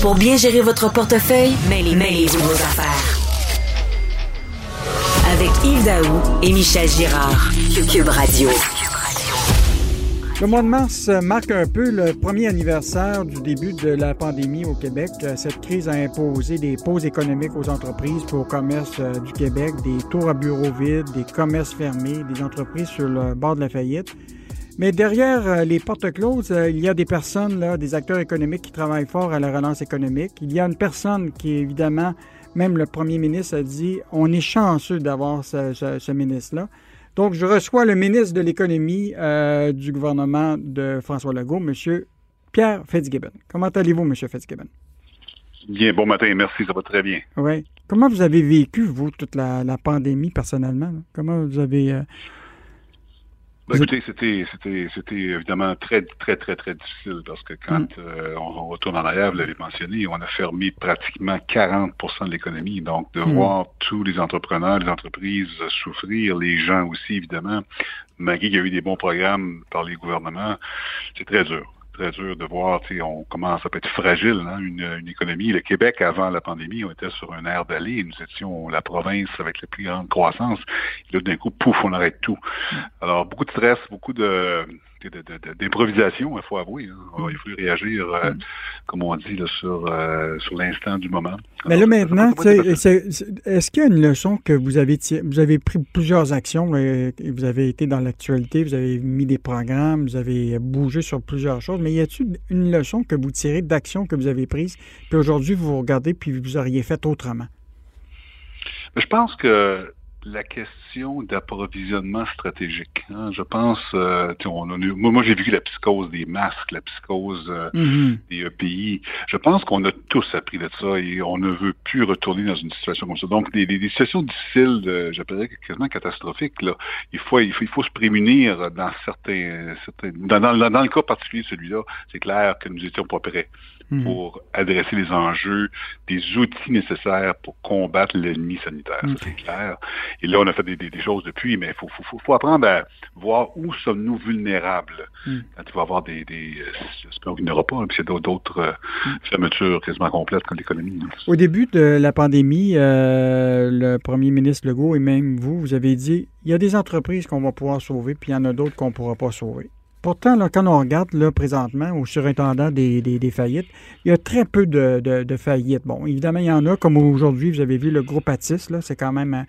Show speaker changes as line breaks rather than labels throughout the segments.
Pour bien gérer votre portefeuille, mêlez-vous vos affaires. Avec Yves Daou et Michel Girard. Cube Radio.
Le mois de mars marque un peu le premier anniversaire du début de la pandémie au Québec. Cette crise a imposé des pauses économiques aux entreprises pour au commerce euh, du Québec, des tours à bureaux vides, des commerces fermés, des entreprises sur le bord de la faillite. Mais derrière euh, les portes closes, euh, il y a des personnes, là, des acteurs économiques qui travaillent fort à la relance économique. Il y a une personne qui, évidemment, même le premier ministre a dit, on est chanceux d'avoir ce, ministre-là. Donc, je reçois le ministre de l'Économie euh, du gouvernement de François Legault, M. Pierre Fitzgibbon. Comment allez-vous, M. Fitzgibbon?
Bien, bon matin, merci, ça va très bien.
Oui. Comment vous avez vécu, vous, toute la, pandémie personnellement? Comment vous avez...
Ben, écoutez, c'était, c'était, c'était évidemment très, très, très, très difficile parce que quand mm. euh, on, retourne en arrière, vous l'avez mentionné, on a fermé pratiquement 40% de l'économie. Donc, de mm. voir tous les entrepreneurs, les entreprises souffrir, les gens aussi, évidemment, malgré qu'il y a eu des bons programmes par les gouvernements, c'est très dur très dur de voir, on commence à être fragile, hein, une, économie. Le Québec, avant la pandémie, on était sur un air d'aller. Nous étions la province avec la plus grande croissance. là, d'un coup, pouf, on arrête tout. Mm. Alors, beaucoup de stress, beaucoup de, d'improvisation, il faut avouer. Hein. Il faut réagir, euh, mm. comme on dit, sur, euh, sur l'instant du moment.
Mais là, maintenant, est-ce qu'il y a une leçon que vous avez Vous avez pris plusieurs actions, vous avez été dans l'actualité, vous avez mis des programmes, vous avez bougé sur plusieurs choses, mais y a-t-il une leçon que vous tirez d'actions que vous avez prises, puis aujourd'hui, vous regardez, puis vous auriez fait autrement?
Je pense que la question d'approvisionnement stratégique. Hein. Je pense, euh, on moi, j'ai vu la psychose des masques, la psychose euh, mm-hmm. des e pays. Je pense qu'on a tous appris de ça et on ne veut plus retourner dans une situation comme ça. Donc, des, situations difficiles, j'appellerais quasiment catastrophiques, là, il faut, il faut, il faut se prémunir dans certains, certains dans, dans, dans, le cas particulier de celui-là, c'est clair que nous étions pas prêts. Hmm. pour adresser les enjeux, des outils nécessaires pour combattre l'ennemi sanitaire. Ça, c'est clair. Et là, on a fait des, choses depuis, mais il faut, faut, faut, apprendre à voir où sommes-nous vulnérables hmm. quand il va y avoir des... des J'espère qu'il n'y aura pas, puis c'est d'autres euh, fermetures quasiment complètes comme l'économie.
Au début de la pandémie, euh, le premier ministre Legault et même vous, vous avez dit il y a des entreprises qu'on va pouvoir sauver, puis il y en a d'autres qu'on ne pourra pas sauver. Pourtant, là, quand on regarde présentement au surintendant des, faillites, il y a très peu de, faillites. Bon, évidemment, il y en a, comme aujourd'hui, vous avez vu le groupe Atis, c'est quand même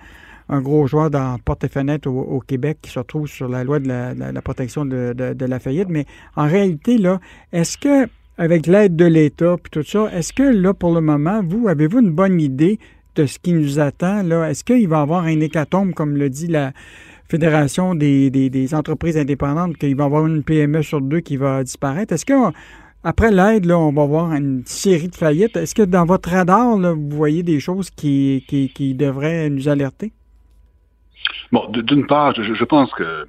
un, gros joueur dans porte et fenêtre au, Québec qui se retrouve sur la loi de la, protection de, la faillite. Mais en réalité, là, est-ce que, avec l'aide de l'État puis tout ça, est-ce que là, pour le moment, vous, avez-vous une bonne idée de ce qui nous attend? Là? Est-ce qu'il va y avoir un hécatombe, comme le dit la Fédération des, des, entreprises indépendantes qu'il va y avoir une PME sur deux qui va disparaître. Est-ce que après l'aide, là, on va voir une série de faillites? Est-ce que dans votre radar, vous voyez des choses qui, qui, devraient nous alerter?
Bon, d'une part, je, pense que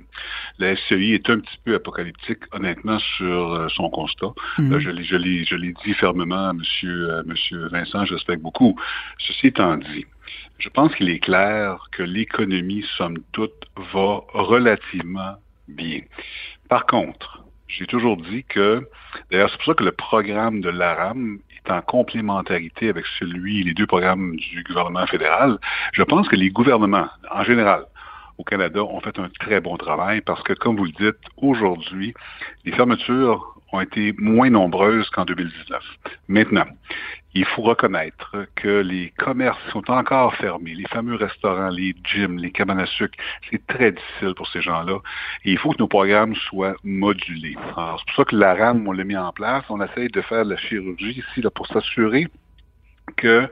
la SCI est un petit peu apocalyptique, honnêtement, sur euh, son constat. Mhm. Euh, je je l'ai dit fermement à M. Monsieur, euh, monsieur Vincent, je respecte beaucoup. Ceci étant dit, je pense qu'il est clair que l'économie, somme toute, va relativement bien. Par contre, j'ai toujours dit que, d'ailleurs, c'est pour ça que le programme de l'ARAM est en complémentarité avec celui, les deux programmes du gouvernement fédéral. Je pense que les gouvernements, en général, au Canada, ont fait un très bon travail parce que, comme vous le dites, aujourd'hui, les fermetures ont été moins nombreuses qu'en 2019. Maintenant, il faut reconnaître que les commerces sont encore fermés, les fameux restaurants, les gyms, les cabanes à sucre, c'est très difficile pour ces gens-là. Et il faut que nos programmes soient modulés. c'est pour ça que la RAM, on l'a mis en place. On essaye de faire de la chirurgie ici là, pour s'assurer que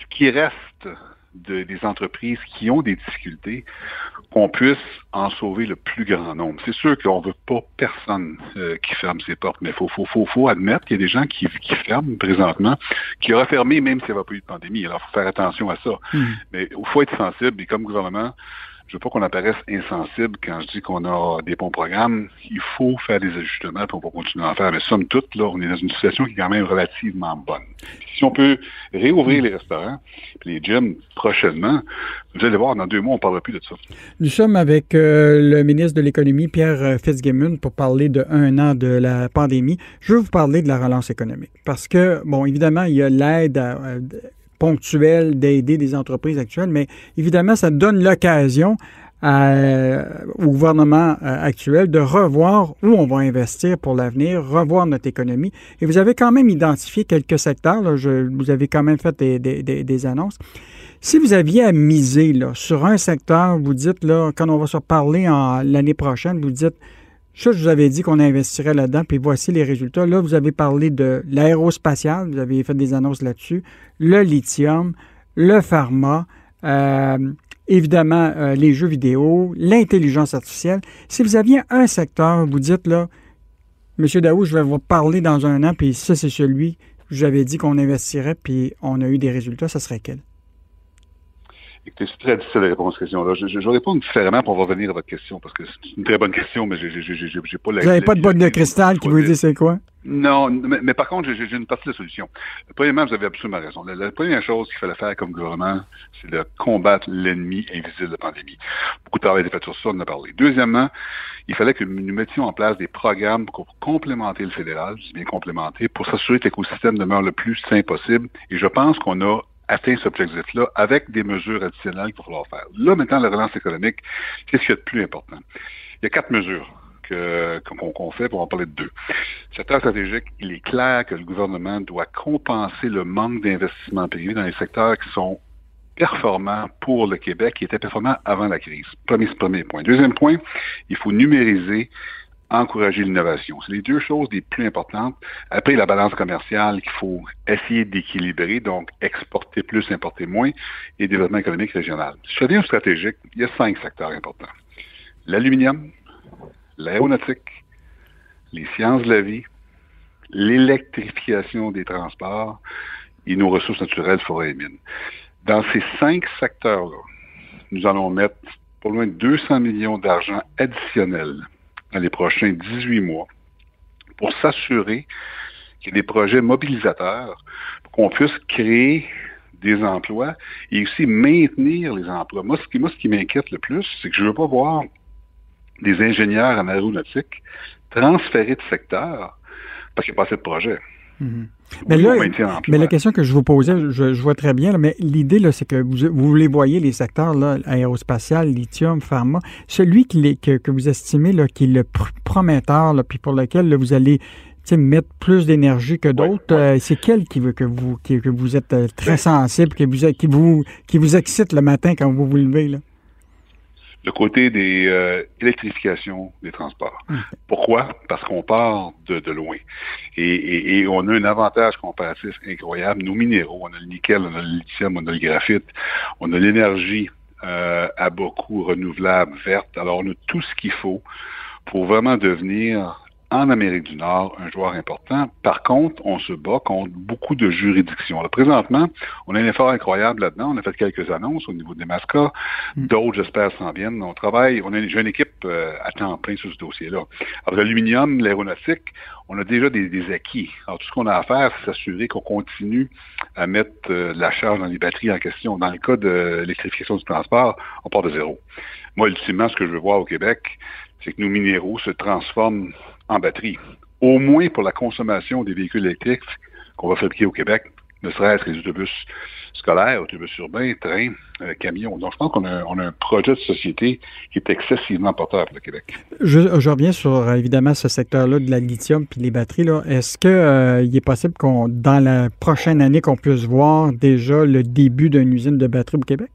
ce qui reste des entreprises qui ont des difficultés, qu'on puisse en sauver le plus grand nombre. C'est sûr qu'on ne veut pas personne euh, qui ferme ses portes, mais il faut, faut, faut, faut, admettre qu'il y a des gens qui, qui ferment présentement, qui auraient fermé même s'il n'y avait pas eu de pandémie. Alors, il faut faire attention à ça. Hmm. Mais il faut être sensible, et comme gouvernement, je veux pas qu'on apparaisse insensible quand je dis qu'on a des bons programmes. Il faut faire des ajustements pour pouvoir continuer à en faire. Mais somme toute, là, on est dans une situation qui est quand même relativement bonne. Si on peut réouvrir les restaurants, les gyms prochainement, vous allez voir, dans deux mois, on ne parlera plus de ça.
Nous sommes avec euh, le ministre de l'Économie, Pierre euh, Fitzgibbon, pour parler de un an de la pandémie. Je veux vous parler de la relance économique. Parce que, bon, évidemment, il y a l'aide à, ponctuel d'aider des entreprises actuelles, mais évidemment, ça donne l'occasion au gouvernement euh, actuel de revoir où on va investir pour l'avenir, revoir notre économie. Et vous avez quand même identifié quelques secteurs, je, vous avez quand même fait des, des, annonces. Si vous aviez à miser sur un secteur, vous dites, là, quand on va se parler l'année prochaine, vous dites, ça, je vous avais dit qu'on investirait là-dedans, puis voici les résultats. Là, vous avez parlé de l'aérospatial, vous avez fait des annonces là-dessus, le lithium, le pharma, euh, évidemment euh, les jeux vidéo, l'intelligence artificielle. Si vous aviez un secteur, vous dites là, Monsieur Daou, je vais vous parler dans un an, puis ça, c'est celui que j'avais dit qu'on investirait, puis on a eu des résultats, ça serait quel?
C'est très difficile de répondre à cette question-là. Je, je, je, vais répondre différemment pour revenir à votre question, parce que c'est une très bonne question, mais j'ai pas
la... Vous n'avez pas de botte de cristal qui vous dit c'est quoi?
Non, mais, par contre, j'ai une partie de la solution. Premièrement, vous avez absolument raison. La, première chose qu'il fallait faire comme gouvernement, c'est de combattre l'ennemi invisible de la pandémie. Beaucoup de travail a été fait sur ça, on en a parlé. Deuxièmement, il fallait que nous mettions en place des programmes pour complémenter le fédéral, bien complémenter, pour s'assurer que l'écosystème demeure le plus sain possible. Et je pense qu'on a atteint cet objectif-là avec des mesures additionnelles qu'il va falloir faire. Là, maintenant, la relance économique, qu'est-ce qu'il y a de plus important? Il y a quatre mesures qu'on fait, pour en parler de deux. Secteur stratégique, il est clair que le gouvernement doit compenser le manque d'investissement privé dans les secteurs qui sont performants pour le Québec, qui étaient performants avant la crise. Premier, premier point. Deuxième point, il faut numériser encourager l'innovation. C'est les deux choses les plus importantes. Après, la balance commerciale qu'il faut essayer d'équilibrer, donc exporter plus, importer moins, et développement économique régional. Si je stratégique, il y a cinq secteurs importants. L'aluminium, l'aéronautique, les sciences de la vie, l'électrification des transports et nos ressources naturelles, forêts et mines. Dans ces cinq secteurs-là, nous allons mettre pour loin de 200 millions d'argent additionnels dans les prochains 18 mois pour s'assurer qu'il y ait des projets mobilisateurs pour qu'on puisse créer des emplois et aussi maintenir les emplois. Moi, ce qui, moi, ce qui m'inquiète le plus, c'est que je ne veux pas voir des ingénieurs en aéronautique transférer de secteur parce qu'il n'y a pas assez de projets.
Mm-hmm. Mais là, mais la question que je vous posais, je, vois très bien, mais l'idée, c'est que vous, vous les voyez, les secteurs là, aérospatial, lithium, pharma, celui qui que, que, vous estimez là, qui est le prometteur, là, puis pour lequel vous allez mettre plus d'énergie que d'autres, euh, c'est quel qui veut que vous, que vous êtes euh, très ben sensible, qui vous, qui, vous, qui vous excite le matin quand vous vous levez? Là?
Le côté des euh, électrifications des transports. Pourquoi? Parce qu'on part de, de loin. Et, et, on a un avantage comparatif incroyable. Nos minéraux, on a le nickel, on a le lithium, on a le graphite, on a l'énergie euh, à beaucoup renouvelable, verte. Alors, on a tout ce qu'il faut pour vraiment devenir en Amérique du Nord un joueur important. Par contre, on se bat contre beaucoup de juridictions. Alors, présentement, on a un effort incroyable là-dedans. On a fait quelques annonces au niveau des mascots. Mm. D'autres, j'espère, s'en viennent. On travaille, on a une, jeune équipe euh, à temps plein sur ce dossier-là. Alors, l'aluminium, l'aéronautique, on a déjà des, acquis. Alors, tout ce qu'on a à faire, c'est s'assurer qu'on continue à mettre euh, la charge dans les batteries en question. Dans le cas de l'électrification du transport, on part de zéro. Moi, ultimement, ce que je veux voir au Québec, c'est que nos minéraux se transforment en batterie. Au moins pour la consommation des véhicules électriques qu'on va fabriquer au Québec, ne serait-ce que les autobus scolaires, autobus urbains, trains, euh, camions. Donc, je pense qu'on a, un projet de société qui est excessivement porteur pour le Québec.
Je, reviens sur, évidemment, ce secteur-là de la lithium puis les batteries. Est-ce qu'il euh, est possible qu'on, dans la prochaine année, qu'on puisse voir déjà le début d'une usine de batterie au Québec?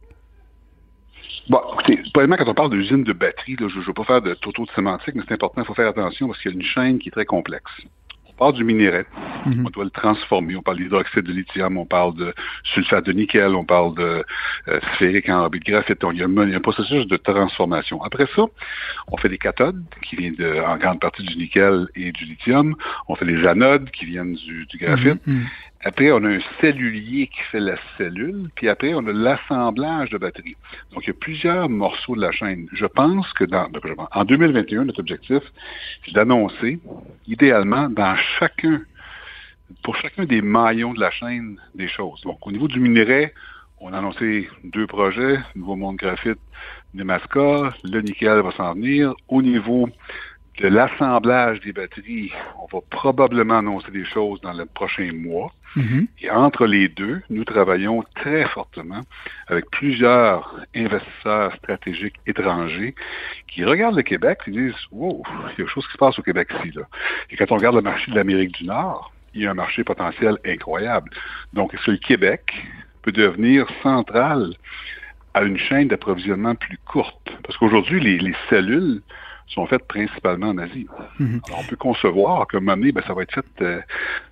Bon, écoutez, probablement quand on parle d'usine de batterie, je ne veux pas faire de toto de sémantique, mais c'est important, il faut faire attention parce qu'il y a une chaîne qui est très complexe. On parle du minerai, mhm. on doit le transformer, on parle d'hydroxyde de lithium, on parle de sulfate de nickel, on parle de euh, sphérique en de graphite, il y, a un, processus de transformation. Après ça, on fait des cathodes qui viennent de, en grande partie du nickel et du lithium, on fait des anodes qui viennent du, graphite, mhm, mhm. Après, on a un cellulier qui fait la cellule, puis après, on a l'assemblage de batteries. Donc, il y a plusieurs morceaux de la chaîne. Je pense que dans, en 2021, notre objectif, c'est d'annoncer, idéalement, dans chacun, pour chacun des maillons de la chaîne, des choses. Donc, au niveau du minerai, on a annoncé deux projets, Nouveau Monde Graphite, Nemaska, le nickel va s'en venir. Au niveau de l'assemblage des batteries, on va probablement annoncer des choses dans le prochain mois. Mm-hmm. Et entre les deux, nous travaillons très fortement avec plusieurs investisseurs stratégiques étrangers qui regardent le Québec et disent Wow, il y a quelque chose qui se passe au Québec ici. Là. Et quand on regarde le marché de l'Amérique du Nord, il y a un marché potentiel incroyable. Donc, est-ce que le Québec peut devenir central à une chaîne d'approvisionnement plus courte? Parce qu'aujourd'hui, les cellules sont faites principalement en Asie. Mhm. Alors, on peut concevoir que un ben, ça va être fait euh,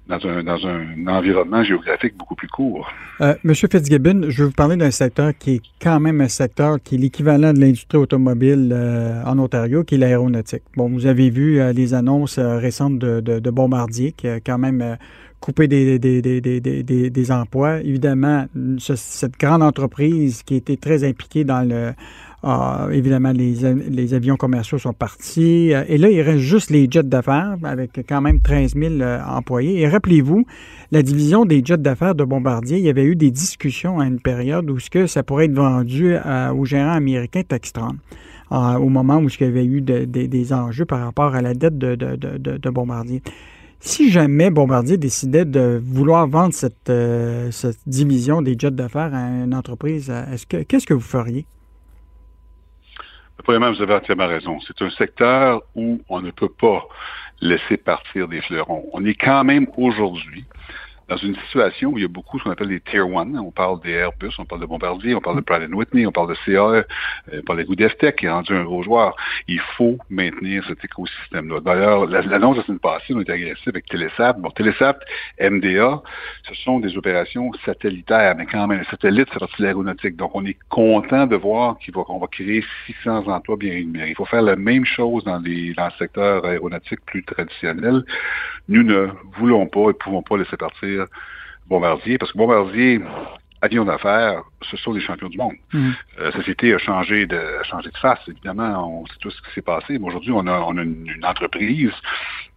dans, un, dans un environnement géographique beaucoup plus court.
Euh, Monsieur Fitzgibbon, je vais vous parler d'un secteur qui est quand même un secteur qui est l'équivalent de l'industrie automobile euh, en Ontario, qui est l'aéronautique. Bon, vous avez vu les annonces récentes de, de, Bombardier, qui a quand même coupé des, des, des, des, emplois. Évidemment, cette grande entreprise qui était très impliquée dans le évidemment, les, avions commerciaux sont partis. Euh, et là, il reste juste les jets d'affaires avec quand même 13 000 euh, employés. Et rappelez-vous, la division des jets d'affaires de Bombardier, il y avait eu des discussions à une période où ce que ça pourrait être vendu au gérant américain Textron. au moment où il y avait eu des enjeux par rapport à la dette de, Bombardier. Si jamais Bombardier décidait de vouloir vendre cette, euh, division des jets d'affaires à une entreprise, est-ce que qu'est-ce que vous feriez?
Vous avez entièrement raison. C'est un secteur où on ne peut pas laisser partir des fleurons. On est quand même aujourd'hui dans une situation où il y a beaucoup ce qu'on appelle des Tier 1. On parle des Airbus, on parle de Bombardier, on parle de Pratt Whitney, on parle de CA, euh, on parle de Goodyear qui est rendu un gros joueur. Il faut maintenir cet écosystème-là. D'ailleurs, l'annonce de la passée, on était agressif avec Telesat. Bon, Telesat, MDA, ce sont des opérations satellitaires, mais quand même, les satellites, c'est partie de l'aéronautique. Donc, on est content de voir qu'on va, créer 600 emplois bien rémunérés. Il faut faire la même chose dans, les, dans le secteur aéronautique plus traditionnel. Nous ne voulons pas et pouvons pas laisser partir Bombardier, parce que Bombardier, avion d'affaires, ce sont des champions du monde. Mm. Euh, la société a changé de, changé de face, évidemment, on sait tout ce qui s'est passé, mais aujourd'hui, on a, on a une, entreprise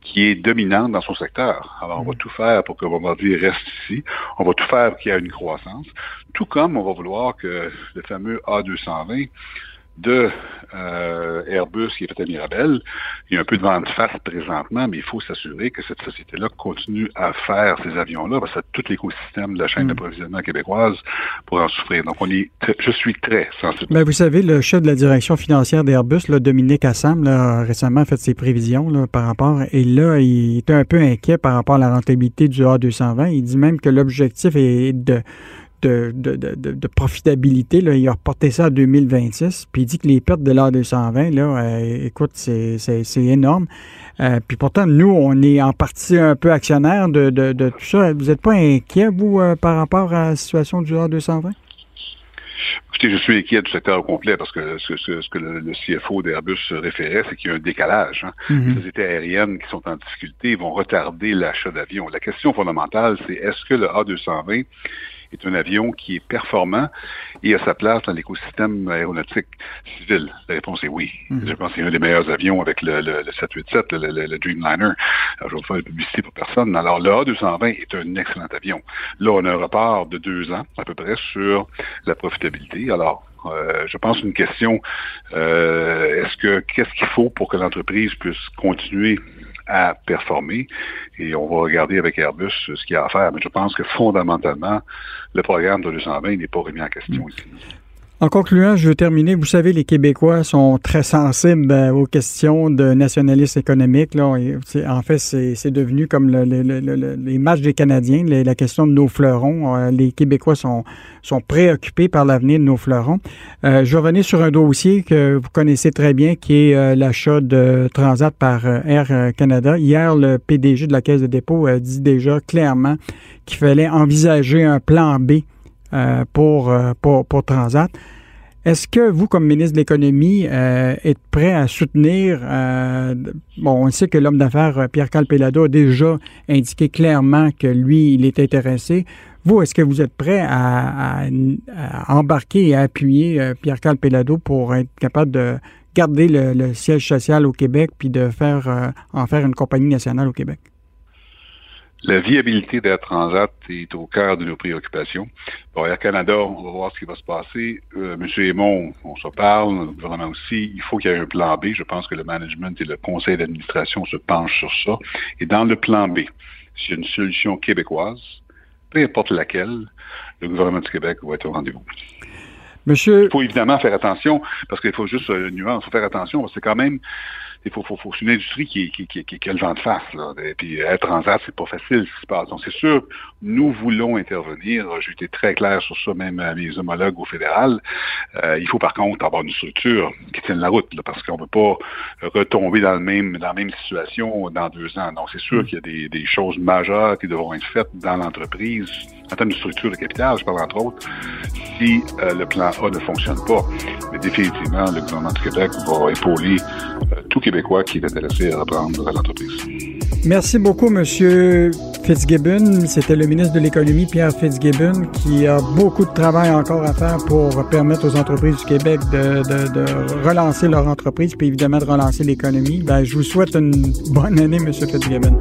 qui est dominante dans son secteur. Alors, on va mm. tout faire pour que Bombardier reste ici. On va tout faire pour qu'il y ait une croissance. Tout comme on va vouloir que le fameux A220 de euh, Airbus qui est fait à Mirabel. Il y a un peu de vente face présentement, mais il faut s'assurer que cette société-là continue à faire ces avions-là, parce que tout l'écosystème de la chaîne mm. d'approvisionnement québécoise pour en souffrir. Donc, on est je suis très sensible.
Mais ben, vous savez, le chef de la direction financière d'Airbus, Dominique Assam, a récemment fait ses prévisions par rapport, et là, il était un peu inquiet par rapport à la rentabilité du A220. Il dit même que l'objectif est de de, profitabilité. Là, il a reporté ça à 2026. Puis il dit que les pertes de l'A220, là, euh, écoute, c'est énorme. Euh, puis pourtant, nous, on est en partie un peu actionnaire de, tout ça. Vous n'êtes pas inquiet, vous, euh, par rapport à la situation du A220?
Écoutez, je suis inquiet du secteur au complet parce que ce, que le, CFO d'Airbus référait, c'est qu'il y a un décalage. Hein. Mm-hmm. Les sociétés aériennes qui sont en difficulté vont retarder l'achat d'avions. La question fondamentale, c'est est-ce que le A220 est un avion qui est performant et a sa place dans l'écosystème aéronautique civil? La réponse est oui. Mhm. Je pense que c'est un des meilleurs avions avec le, 787, le, Dreamliner. Alors, je vais faire de publicité pour personne. Alors, le A220 est un excellent avion. Là, on a un report de deux ans, à peu près, sur la profitabilité. Alors, euh, je pense une question, euh, est-ce que qu'est-ce qu'il faut pour que l'entreprise puisse continuer à performer. Et on va regarder avec Airbus ce qu'il y a à faire. Mais je pense que fondamentalement, le programme de 220 n'est pas remis en question ici.
En concluant, je veux terminer. Vous savez, les Québécois sont très sensibles euh, aux questions de nationalisme économique. En fait, c'est devenu comme les matchs des Canadiens, la question de nos fleurons. Euh, les Québécois sont, préoccupés par l'avenir de nos fleurons. Euh, je revenais sur un dossier que vous connaissez très bien, qui est l'achat de Transat par Air Canada. Hier, le PDG de la Caisse de dépôt a dit déjà clairement qu'il fallait envisager un plan B pour Transat. Est-ce que vous, comme ministre de l'Économie, euh, êtes prêt à soutenir, euh, bon, on sait que l'homme d'affaires euh, Pierre Calpelado a déjà indiqué clairement que lui, il est intéressé. Vous, est-ce que vous êtes prêt à, embarquer et à appuyer Pierre Calpelado pour être capable de garder le, siège social au Québec puis de faire en faire une compagnie nationale au Québec?
La viabilité d'Air Transat est au cœur de nos préoccupations. Pour Air Canada, on va voir ce qui va se passer. Euh, Monsieur Aymon, on se parle, le gouvernement aussi. Il faut qu'il y ait un plan B. Je pense que le management et le conseil d'administration se penchent sur ça. Et dans le plan B, s'il y a une solution québécoise, peu importe laquelle, le gouvernement du Québec va être au rendez-vous.
Monsieur...
Il faut évidemment faire attention, parce qu'il faut juste euh, nuance, il faut faire attention, parce que c'est quand même il faut, faut, faut c'est une industrie qui, qui, qui, qui, a le vent de face. Là. Et puis être transat, c'est pas facile ce qui se passe. Donc c'est sûr, nous voulons intervenir. J'ai été très clair sur ça, même à mes homologues au fédéral. Euh, il faut par contre avoir une structure qui tienne la route, là, parce qu'on ne peut pas retomber dans le même dans la même situation dans deux ans. Donc c'est sûr mm. qu'il y a des, des choses majeures qui devront être faites dans l'entreprise en termes de structure de capital, je parle entre autres, si euh, le plan A ne fonctionne pas. Mais définitivement, le gouvernement du Québec va épauler euh, tout Qui est à reprendre l'entreprise.
Merci beaucoup, M. Fitzgibbon. C'était le ministre de l'Économie, Pierre Fitzgibbon, qui a beaucoup de travail encore à faire pour permettre aux entreprises du Québec de, relancer leur entreprise, puis évidemment de relancer l'économie. Ben, je vous souhaite une bonne année, M. Fitzgibbon.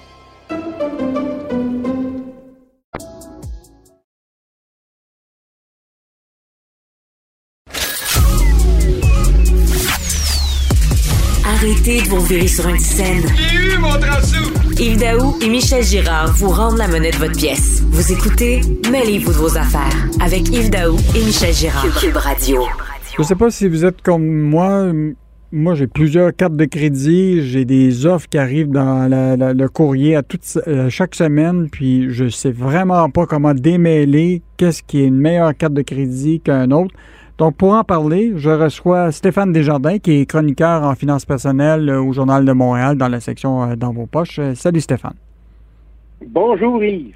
Arrêtez de vous virer sur une scène.
J'ai eu mon
Yves Daou et Michel Girard vous rendent la monnaie de votre pièce. Vous écoutez Mêlez-vous de vos affaires avec Yves Daou et Michel Girard. Cube Radio.
Je ne sais pas si vous êtes comme moi. Moi, j'ai plusieurs cartes de crédit. J'ai des offres qui arrivent dans le courrier à toute, euh, chaque semaine. Puis, je sais vraiment pas comment démêler qu'est-ce qui est une meilleure carte de crédit qu'un autre. Donc, pour en parler, je reçois Stéphane Desjardins, qui est chroniqueur en finances personnelles euh, au Journal de Montréal dans la section euh, Dans vos poches. Euh, salut Stéphane.
Bonjour Yves.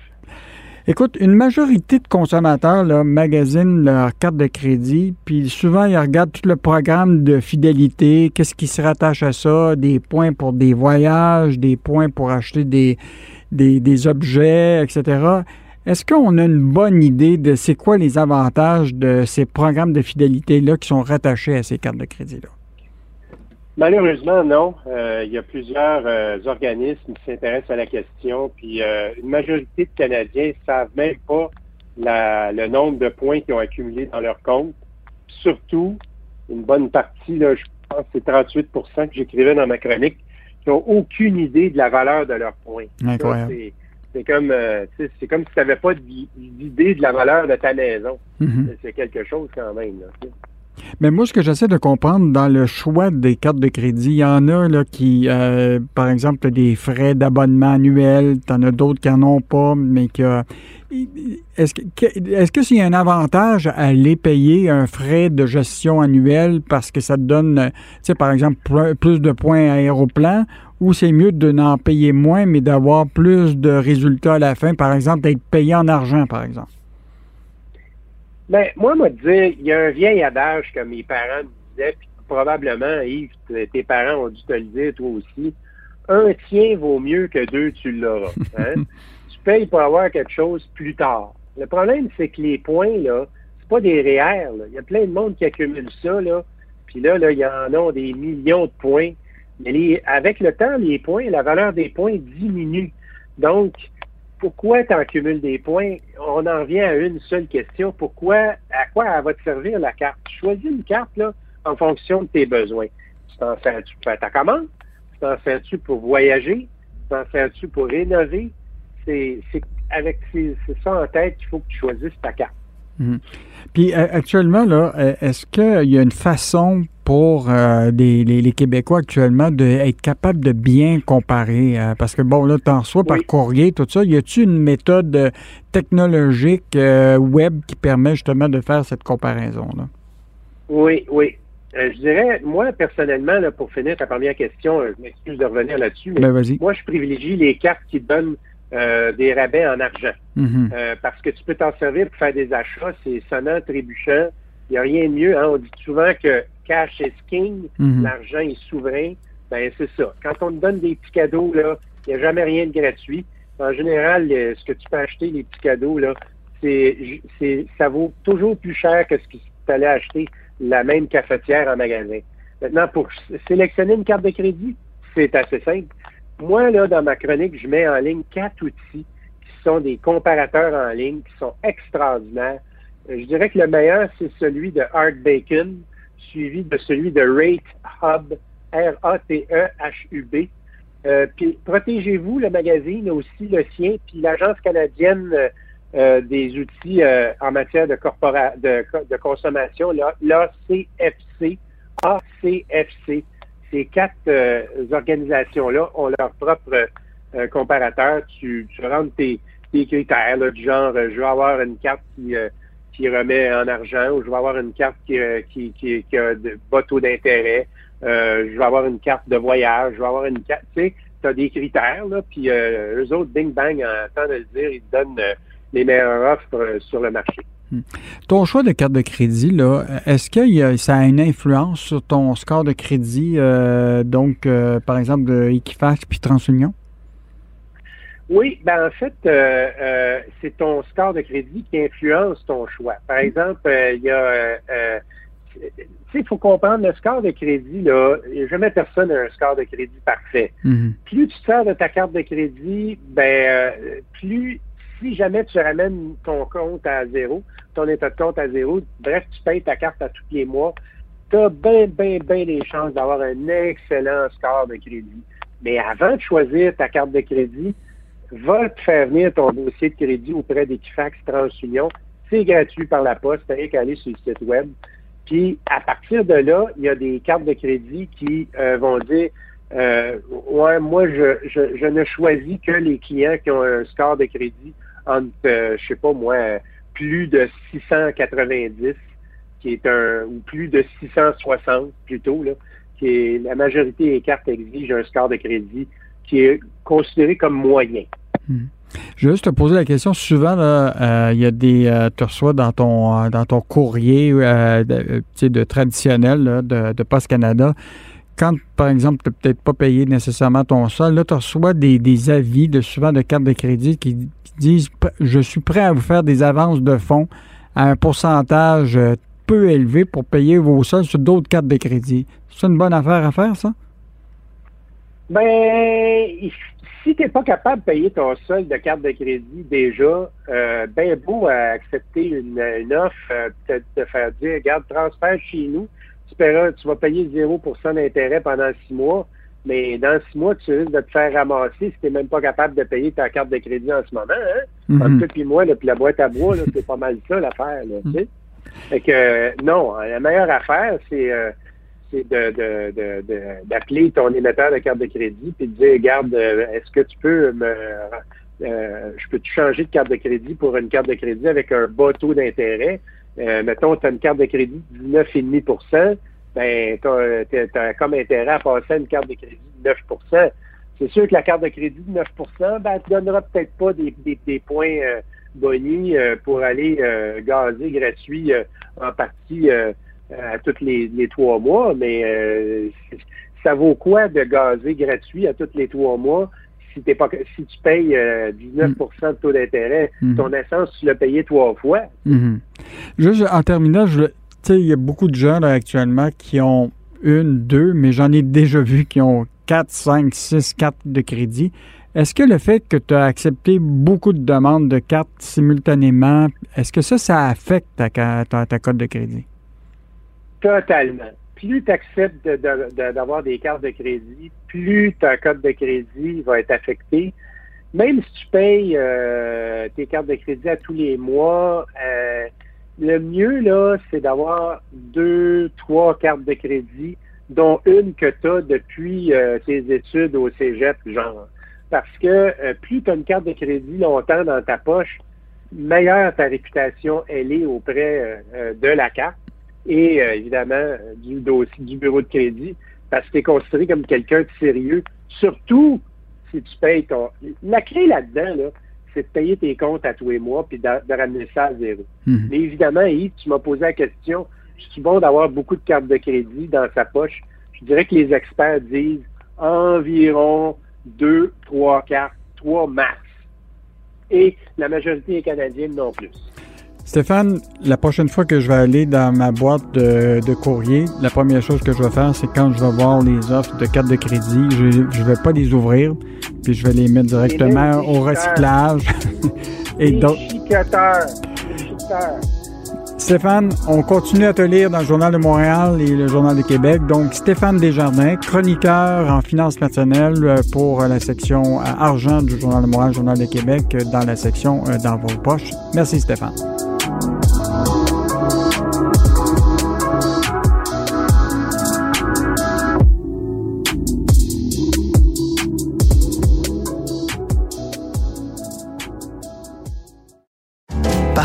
Écoute, une majorité de consommateurs là, magasinent leur carte de crédit, puis souvent ils regardent tout le programme de fidélité, qu'est-ce qui se rattache à ça, des points pour des voyages, des points pour acheter des, des, des objets, etc. Est-ce qu'on a une bonne idée de c'est quoi les avantages de ces programmes de fidélité-là qui sont rattachés à ces cartes de crédit-là?
Malheureusement, non. Euh, il y a plusieurs euh, organismes qui s'intéressent à la question, puis euh, une majorité de Canadiens ne savent même pas le nombre de points qu'ils ont accumulés dans leur compte. Surtout, une bonne partie, là, je pense que c'est 38% que j'écrivais dans ma chronique, qui n'ont aucune idée de la valeur de leurs points.
Incroyable
c'est comme euh, c'est comme si tu n'avais pas d'idée de la valeur de ta maison.
Mm-hmm.
C'est quelque chose quand même.
Mais moi, ce que j'essaie de comprendre dans le choix des cartes de crédit, il y en a là, qui, euh, par exemple, des frais d'abonnement annuel, tu en as d'autres qui n'en ont pas, mais que. Est-ce que est-ce que s'il y a un avantage à aller payer un frais de gestion annuel parce que ça te donne, tu sais, par exemple, plus de points aéroplan, ou c'est mieux de n'en payer moins, mais d'avoir plus de résultats à la fin, par exemple, d'être payé en argent, par exemple?
Ben, moi, moi, dire, il y a un vieil adage que mes parents me disaient, puis probablement, Yves, tes parents ont dû te le dire, toi aussi. Un tien vaut mieux que deux, tu l'auras. Hein? tu payes pour avoir quelque chose plus tard. Le problème, c'est que les points, là, c'est pas des réels. Il y a plein de monde qui accumule ça, là. Puis là, là, il y en a des millions de points. Mais avec le temps, les points, la valeur des points diminue. Donc, pourquoi tu en cumules des points? On en revient à une seule question. Pourquoi, à quoi elle va te servir la carte? Choisis une carte là, en fonction de tes besoins. Tu t'en sers-tu pour faire ta commande? Tu t'en sers-tu pour voyager? Tu t'en sers-tu pour rénover? C'est avec ça en tête qu'il faut que tu choisisses ta carte.
Mhm. Puis actuellement, là, est-ce qu'il y a une façon pour euh, les, Québécois actuellement d'être capable de bien comparer? parce que bon, là, tu en reçois par courrier, tout ça. Y a-t-il une méthode technologique web qui permet justement de faire cette comparaison-là?
Oui, oui. je dirais, moi, personnellement, là, pour finir ta première question, je m'excuse de revenir là-dessus, mais
ben,
moi, je privilégie les cartes qui donnent euh, des rabais en argent.
Mhm.
Euh, parce que tu peux t'en servir pour faire des achats, c'est sonnant, trébuchant. Il n'y a rien de mieux. Hein? On dit souvent que cash is king,
mhm.
l'argent est souverain. Ben c'est ça. Quand on te donne des petits cadeaux, là, il n'y a jamais rien de gratuit. En général, ce que tu peux acheter, les petits cadeaux, là, c'est, ça vaut toujours plus cher que ce que tu allais acheter la même cafetière en magasin. Maintenant, pour sélectionner une carte de crédit, c'est assez simple. Moi, là, dans ma chronique, je mets en ligne quatre outils qui sont des comparateurs en ligne qui sont extraordinaires. Je dirais que le meilleur, c'est celui de Art Bacon, suivi de celui de Rate Hub, R-A-T-E-H-U-B. Euh, puis protégez-vous, le magazine, aussi le sien, puis l'Agence canadienne euh, des outils en matière de, consommation, l'ACFC, ACFC ces quatre euh, organisations-là ont leur propre euh, comparateur. Tu, tu rentres tes, critères, du genre, euh, je veux avoir une carte qui, qui remet en argent ou je veux avoir une carte qui, qui, qui, a de bas taux d'intérêt. je veux avoir une carte de voyage. Je veux avoir une carte. Tu sais, tu as des critères, là, puis eux autres, bing bang, en temps de le dire, ils te donnent les meilleures offres sur le marché.
Hmm. Ton choix de carte de crédit, là, est-ce que ça a une influence sur ton score de crédit, euh, donc euh, par exemple de Equifax puis TransUnion?
Oui, ben en fait, euh, c'est ton score de crédit qui influence ton choix. Par exemple, il y a il faut comprendre, le score de crédit, là, jamais personne n'a un score de crédit parfait.
Mm-hmm.
Plus tu sors de ta carte de crédit, ben plus si jamais tu ramènes ton compte à zéro, ton état de compte à zéro, bref, tu payes ta carte à tous les mois, tu as bien, bien, bien des chances d'avoir un excellent score de crédit. Mais avant de choisir ta carte de crédit, va te faire venir ton dossier de crédit auprès d'Equifax TransUnion. C'est gratuit par la poste, tu qu'à aller sur le site web. Puis, à partir de là, il y a des cartes de crédit qui euh, vont dire euh, Ouais, moi, je, je, je, ne choisis que les clients qui ont un score de crédit entre, euh, je sais pas moi, plus de 690, qui est un, ou plus de 660 plutôt, là, qui est, la majorité des cartes exigent un score de crédit qui est considéré comme moyen.
Hmm. Je vais juste te poser la question. Souvent, euh, il y a des. Euh, tu reçois dans ton, dans ton courrier de, de, traditionnel de, de Post Canada quand, par exemple, tu n'as peut-être pas payé nécessairement ton sol, là, tu reçois des, avis de souvent de cartes de crédit qui, disent Je suis prêt à vous faire des avances de fonds à un pourcentage euh, peu élevé pour payer vos sols sur d'autres cartes de crédit. C'est une bonne affaire à faire, ça?
Ben, si tu n'es pas capable de payer ton sol de carte de crédit déjà, euh, ben beau à accepter une, offre, euh, peut te faire dire, regarde, transfert chez nous, tu, vas payer 0% d'intérêt pendant six mois, mais dans six mois, tu risques de te faire ramasser si tu n'es même pas capable de payer ta carte de crédit en ce moment. Hein?
Mm-hmm.
puis moi, puis la boîte à bois, c'est pas mal ça l'affaire. Mm-hmm. Fait que non, la meilleure affaire, c'est d'appeler ton émetteur de carte de crédit puis de dire, regarde, est-ce que tu peux me je peux te changer de carte de crédit pour une carte de crédit avec un bas taux d'intérêt? mettons, tu as une carte de crédit de 19,5 ben, tu as, comme intérêt à passer à une carte de crédit de 9% C'est sûr que la carte de crédit de 9 ben, elle te donnera peut-être pas des, des, points euh, euh, pour aller euh, gazer gratuit en partie à tous les, les, trois mois, mais ça vaut quoi de gazer gratuit à tous les trois mois si, t'es pas, si tu payes 19% de taux d'intérêt? Mm. Ton essence, tu l'as payé trois fois.
Mm-hmm. Juste en terminant, je, il y a beaucoup de gens actuellement qui ont une, deux, mais j'en ai déjà vu qui ont quatre, cinq, six cartes de crédit. Est-ce que le fait que tu as accepté beaucoup de demandes de cartes simultanément, est-ce que ça, ça affecte ta, ta, ta cote de crédit?
Totalement. Plus tu acceptes d'avoir des cartes de crédit, plus ta cote de crédit va être affectée. Même si tu payes euh, tes cartes de crédit à tous les mois, euh, le mieux, là, c'est d'avoir deux, trois cartes de crédit, dont une que tu as depuis euh, tes études au cégep, genre. Parce que plus tu as une carte de crédit longtemps dans ta poche, meilleure ta réputation elle est auprès de la carte et évidemment du dossier du bureau de crédit, parce que tu es considéré comme quelqu'un de sérieux, surtout si tu payes ton. La clé là-dedans, là, c'est de payer tes comptes à tous les mois puis de, ramener ça à zéro. Mhm. Mais évidemment, Yves, tu m'as posé la question, je suis bon d'avoir beaucoup de cartes de crédit dans sa poche? Je dirais que les experts disent environ deux, trois cartes, trois max. Et la majorité est canadienne non plus.
Stéphane, la prochaine fois que je vais aller dans ma boîte de, courrier, la première chose que je vais faire, c'est quand je vais voir les offres de cartes de crédit, je ne vais pas les ouvrir, puis je vais les mettre directement au recyclage.
Et donc.
Stéphane, on continue à te lire dans le Journal de Montréal et le Journal de Québec. Donc, Stéphane Desjardins, chroniqueur en finances personnelles euh, pour la section euh, argent du Journal de Montréal, Journal de Québec, euh, dans la section dans vos poches. Merci, Stéphane.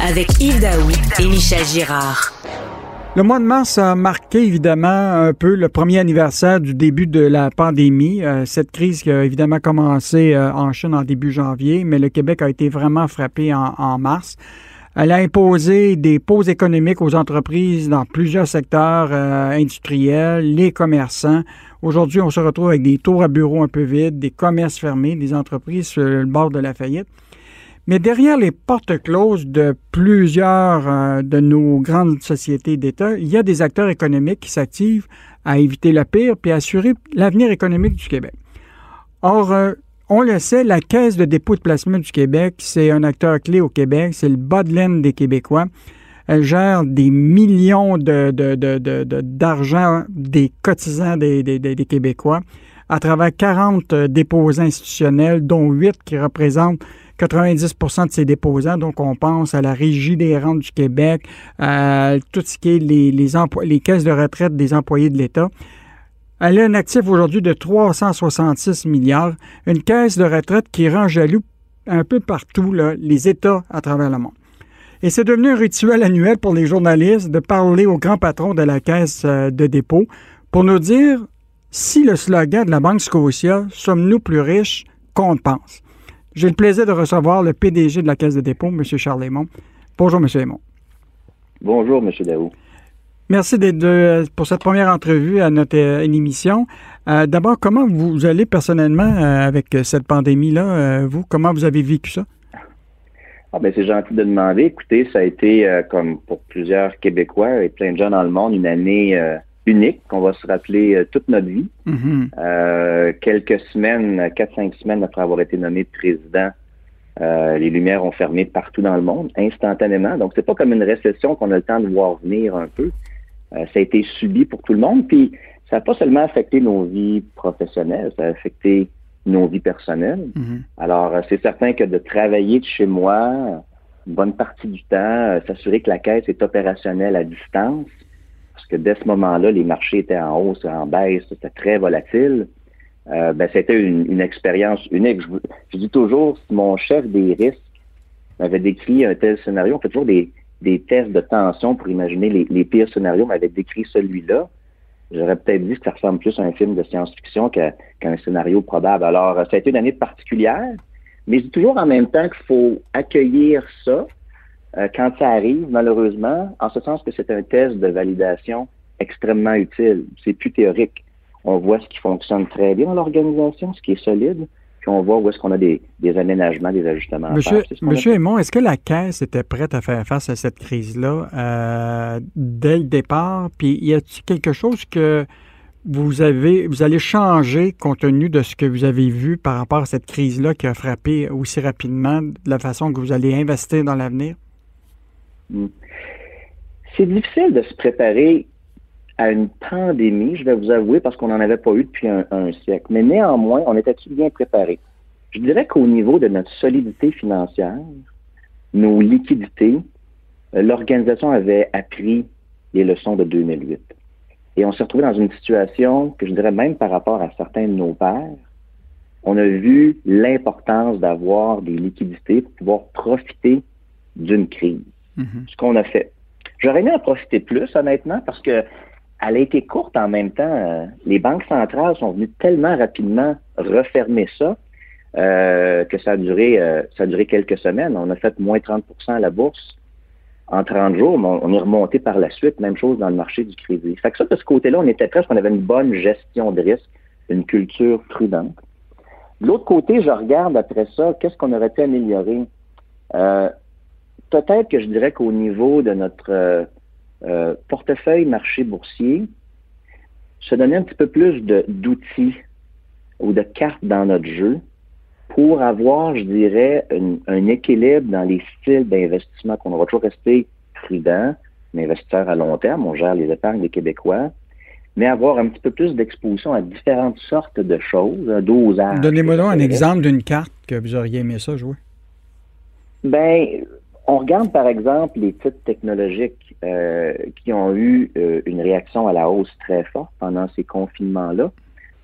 avec Yves et Michel Girard.
Le mois de mars a marqué évidemment un peu le premier anniversaire du début de la pandémie. Euh, cette crise qui a évidemment commencé euh, en Chine en début janvier, mais le Québec a été vraiment frappé en, mars. Elle a imposé des pauses économiques aux entreprises dans plusieurs secteurs euh, industriels, les commerçants. Aujourd'hui, on se retrouve avec des tours à bureaux un peu vides, des commerces fermés, des entreprises sur le bord de la faillite. Mais derrière les portes closes de plusieurs euh, de nos grandes sociétés d'État, il y a des acteurs économiques qui s'activent à éviter le pire puis assurer l'avenir économique du Québec. Or, euh, on le sait, la Caisse de dépôt de placement du Québec, c'est un acteur clé au Québec, c'est le bas de laine des Québécois. Elle gère des millions d'argent de, des cotisants des, des, Québécois à travers 40 euh, déposants institutionnels, dont 8 qui représentent 90% de ses déposants. Donc, on pense à la Régie des rentes du Québec, à tout ce qui est les, les, caisses de retraite des employés de l'État. Elle a un actif aujourd'hui de 366 milliards, une caisse de retraite qui rend jaloux un peu partout les États à travers le monde. Et c'est devenu un rituel annuel pour les journalistes de parler au grand patron de la caisse euh, de dépôt pour nous dire si le slogan de la Banque Scotia, sommes-nous plus riches qu'on pense? J'ai le plaisir de recevoir le PDG de la Caisse de dépôt, M. Charles Aymon. Bonjour, M. Aymon.
Bonjour, M. Daou.
Merci d'être pour cette première entrevue à notre émission. D'abord, comment vous allez personnellement avec cette pandémie-là? vous, comment vous avez vécu ça?
Ah ben c'est gentil de demander. Écoutez, ça a été, euh, comme pour plusieurs Québécois et plein de gens dans le monde, une année euh, unique qu'on va se rappeler euh, toute notre vie. Mm-hmm. quelques semaines, quatre, cinq semaines après avoir été nommé président, les lumières ont fermé partout dans le monde, instantanément. Donc, c'est pas comme une récession qu'on a le temps de voir venir un peu. ça a été subi pour tout le monde. Puis, ça n'a pas seulement affecté nos vies professionnelles, ça a affecté nos vies personnelles. Mhm. Alors, euh, c'est certain que de travailler de chez moi, une bonne partie du temps, euh, s'assurer que la caisse est opérationnelle à distance, parce que dès ce moment-là, les marchés étaient en hausse, en baisse, c'était très volatile. Euh, ben, c'était une, expérience unique. Je, dis toujours, si mon chef des risques m'avait décrit un tel scénario, on fait toujours des, tests de tension pour imaginer les, les pires scénarios, m'avait décrit celui-là. J'aurais peut-être dit que ça ressemble plus à un film de science-fiction qu'à un scénario probable. Alors, euh, ça a été une année particulière, mais je dis toujours en même temps qu'il faut accueillir ça euh, quand ça arrive, malheureusement, en ce sens que c'est un test de validation extrêmement utile. C'est plus théorique. On voit ce qui fonctionne très bien dans l'organisation, ce qui est solide, on voit où est-ce qu'on a des, aménagements, des ajustements
Monsieur, Monsieur Aymon, est-ce que la Caisse était prête à faire face à cette crise-là euh, dès le départ? Puis y a-t-il quelque chose que vous avez, vous allez changer compte tenu de ce que vous avez vu par rapport à cette crise-là qui a frappé aussi rapidement de la façon que vous allez investir dans l'avenir?
Hmm. C'est difficile de se préparer à une pandémie, je vais vous avouer, parce qu'on n'en avait pas eu depuis un, siècle. Mais néanmoins, on était-tu bien préparé? Je dirais qu'au niveau de notre solidité financière, nos liquidités, euh, l'organisation avait appris les leçons de 2008. Et on s'est retrouvé dans une situation que je dirais même par rapport à certains de nos pères, on a vu l'importance d'avoir des liquidités pour pouvoir profiter d'une crise. Mm-hmm. Ce qu'on a fait. J'aurais aimé en profiter plus, honnêtement, parce que elle a été courte en même temps. Euh, les banques centrales sont venues tellement rapidement refermer ça euh, que ça a duré euh, ça a duré quelques semaines. On a fait moins 30% à la bourse en 30 jours, mais on, est remonté par la suite. Même chose dans le marché du crédit. Fait que ça, de ce côté-là, on était presque, on avait une bonne gestion de risque, une culture prudente. De l'autre côté, je regarde après ça, qu'est-ce qu'on aurait pu améliorer? Peut-être que je dirais qu'au niveau de notre euh, portefeuille marché boursier, se donner un petit peu plus d'outils ou de cartes dans notre jeu pour avoir, je dirais, un équilibre dans les styles d'investissement qu'on va toujours rester prudent, un investisseur à long terme, on gère les épargnes des Québécois, mais avoir un petit peu plus d'exposition à différentes sortes de choses, dosage.
Donnez-moi un exemple d'une carte que vous auriez aimé ça jouer.
Ben, on regarde par exemple les titres technologiques euh, qui ont eu euh, une réaction à la hausse très forte pendant ces confinements-là.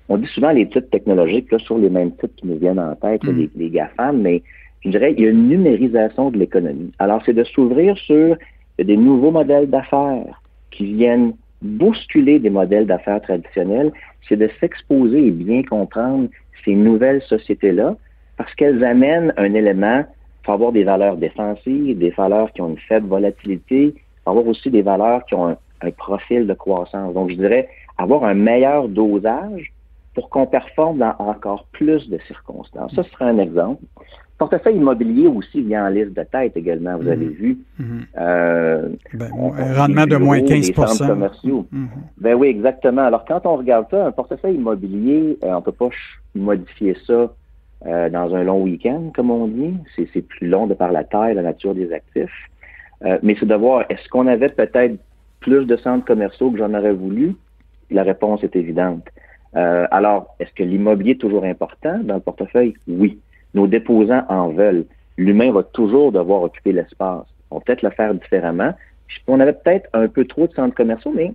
On dit souvent les titres technologiques là, sur les mêmes titres qui nous viennent en tête, mm. les, GAFAM, mais je dirais il y a une numérisation de l'économie. Alors, c'est de s'ouvrir sur des nouveaux modèles d'affaires qui viennent bousculer des modèles d'affaires traditionnels, c'est de s'exposer et bien comprendre ces nouvelles sociétés-là parce qu'elles amènent un élément il faut avoir des valeurs défensives, des valeurs qui ont une faible volatilité, il faut avoir aussi des valeurs qui ont un, profil de croissance. Donc, je dirais avoir un meilleur dosage pour qu'on performe dans encore plus de circonstances. Ça, ce serait un exemple. Portefeuille immobilier aussi vient en liste de tête également, vous avez mhm. vu.
Mhm. Euh, ben, un rendement de moins 15
commerciaux. Mhm. Ben oui, exactement. Alors, quand on regarde ça, un portefeuille immobilier, euh, on ne peut pas modifier ça euh, dans un long week-end, comme on dit. C'est plus long de par la taille, la nature des actifs. Euh, mais c'est de voir, est-ce qu'on avait peut-être plus de centres commerciaux que j'en aurais voulu? La réponse est évidente. Euh, alors, est-ce que l'immobilier est toujours important dans le portefeuille? Oui. Nos déposants en veulent. L'humain va toujours devoir occuper l'espace. On peut peut-être le faire différemment. On avait peut-être un peu trop de centres commerciaux, mais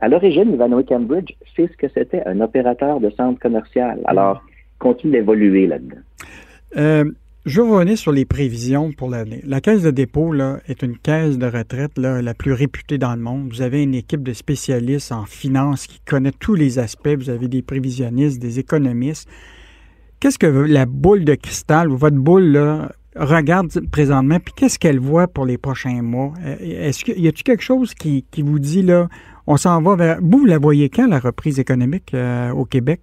à l'origine, Ivanhoe Cambridge, c'est ce que c'était, un opérateur de centre commercial. Alors, continue d'évoluer là-dedans.
Euh, je vais revenir sur les prévisions pour l'année. La caisse de dépôt là, est une caisse de retraite là, la plus réputée dans le monde. Vous avez une équipe de spécialistes en finance qui connaît tous les aspects. Vous avez des prévisionnistes, des économistes. qu'est-ce que la boule de cristal, votre boule, là, regarde présentement, puis qu'est-ce qu'elle voit pour les prochains mois? Euh, est-ce qu'il y a-t-il quelque chose qui, vous dit, là, on s'en va vers... Vous, la voyez quand, la reprise économique euh, au Québec?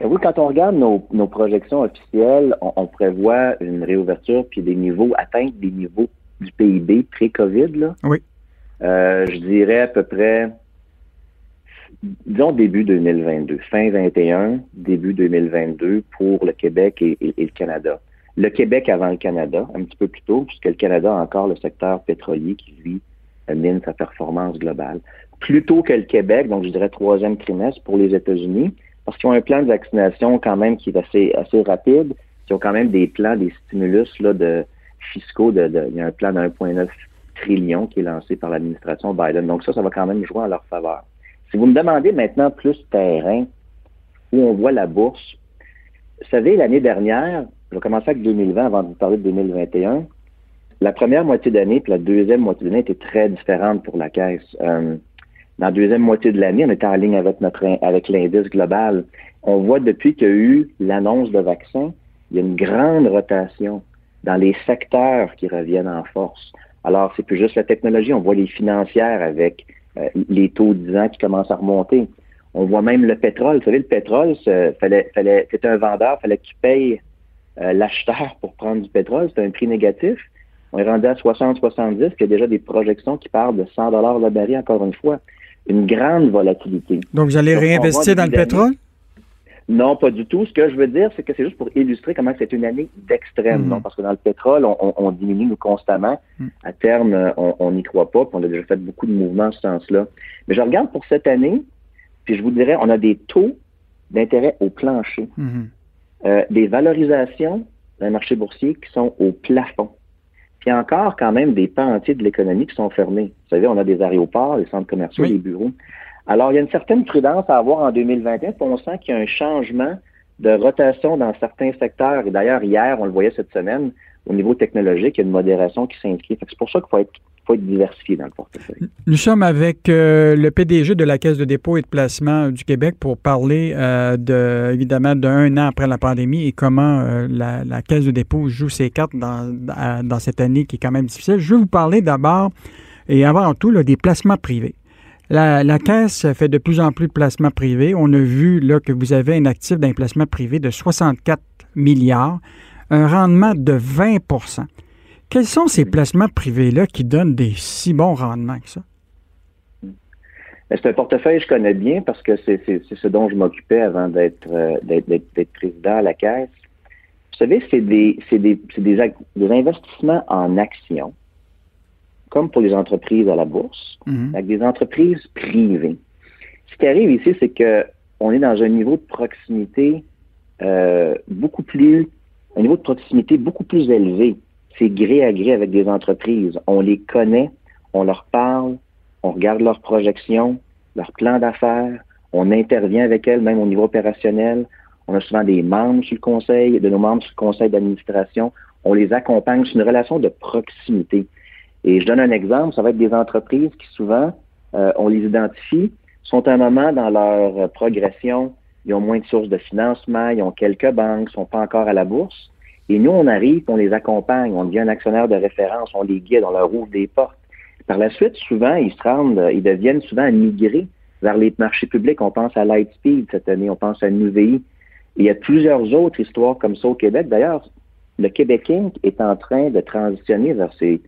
Eh oui, quand on regarde nos, projections officielles, on, prévoit une réouverture puis des niveaux, atteindre des niveaux du PIB pré-COVID, là.
Oui.
Euh, je dirais à peu près, disons début 2022, fin 21, début 2022 pour le Québec et le Canada le Québec avant le Canada, un petit peu plus tôt, puisque le Canada a encore le secteur pétrolier qui, lui, mine sa performance globale. Plutôt que le Québec, donc je dirais troisième trimestre pour les États-Unis, parce qu'ils ont un plan de vaccination quand même qui est assez, assez rapide. Ils ont quand même des plans, des stimulus là, de fiscaux. De, il y a un plan de 1,9 trillion qui est lancé par l'administration Biden. Donc ça, ça va quand même jouer en leur faveur. Si vous me demandez maintenant plus terrain, où on voit la bourse, vous savez, l'année dernière, je vais commencer avec 2020 avant de vous parler de 2021. La première moitié d'année puis la deuxième moitié d'année était très différente pour la caisse. Euh, dans la deuxième moitié de l'année, on était en ligne avec notre avec l'indice global. On voit depuis qu'il y a eu l'annonce de vaccins, il y a une grande rotation dans les secteurs qui reviennent en force. Alors, c'est plus juste la technologie, on voit les financières avec euh, les taux de 10 ans qui commencent à remonter. On voit même le pétrole. Vous savez, le pétrole, fallait, fallait, c'était un vendeur, fallait qu'il paye euh, l'acheteur pour prendre du pétrole, c'est un prix négatif. On est rendu à 60-70, puis il y a déjà des projections qui parlent de 100 dollars le baril, encore une fois. Une grande volatilité.
Donc, vous allez réinvestir dans le pétrole?
Non, pas du tout. Ce que je veux dire, c'est que c'est juste pour illustrer comment c'est une année d'extrême. Hmm. parce que dans le pétrole, on, diminue constamment. Hmm. À terme, on n'y croit pas, puis on a déjà fait beaucoup de mouvements en ce sens-là. Mais je regarde pour cette année, puis je vous dirais, on a des taux d'intérêt au plancher. Hmm. Euh, des valorisations d'un marché boursier qui sont au plafond. Puis encore quand même des pans entiers de l'économie qui sont fermés. Vous savez, on a des aéroports, des centres commerciaux, des bureaux. Alors, il y a une certaine prudence à avoir en 2021, puis on sent qu'il y a un changement de rotation dans certains secteurs. Et d'ailleurs, hier, on le voyait cette semaine, au niveau technologique, il y a une modération qui s'inscrit. C'est pour ça qu'il faut être faut être diversifié dans le portefeuille.
Nous sommes avec euh, le PDG de la Caisse de dépôt et de placement du Québec pour parler euh, de, évidemment d'un an après la pandémie et comment euh, la, Caisse de dépôt joue ses cartes dans, cette année qui est quand même difficile. Je vais vous parler d'abord et avant tout des placements privés. La, la, Caisse fait de plus en plus de placements privés. On a vu là, que vous avez un actif d'un placement privé de 64 milliards, un rendement de 20 quels sont ces placements privés-là qui donnent des si bons rendements que ça?
Ben, c'est un portefeuille que je connais bien parce que c'est ce dont je m'occupais avant d'être euh, président à la Caisse. Vous savez, c'est des, des, des, investissements en actions, comme pour les entreprises à la bourse, mm-hmm. avec des entreprises privées. Ce qui arrive ici, c'est qu'on est dans un niveau de proximité euh, beaucoup plus, un niveau de proximité beaucoup plus élevé c'est gré à gré avec des entreprises. On les connaît, on leur parle, on regarde leurs projections, leurs plans d'affaires, on intervient avec elles, même au niveau opérationnel. On a souvent des membres sur le conseil, de nos membres sur le conseil d'administration. On les accompagne. C'est une relation de proximité. Et je donne un exemple, ça va être des entreprises qui souvent, euh, on les identifie, sont à un moment dans leur progression, ils ont moins de sources de financement, ils ont quelques banques, sont pas encore à la bourse. Et nous, on arrive, on les accompagne, on devient un actionnaire de référence, on les guide, on leur ouvre des portes. Par la suite, souvent, ils se rendent, ils deviennent souvent migrés vers les marchés publics. On pense à Lightspeed cette année, on pense à NUVI. il y a plusieurs autres histoires comme ça au Québec. D'ailleurs, le Québec Inc. est en train de transitionner vers ces,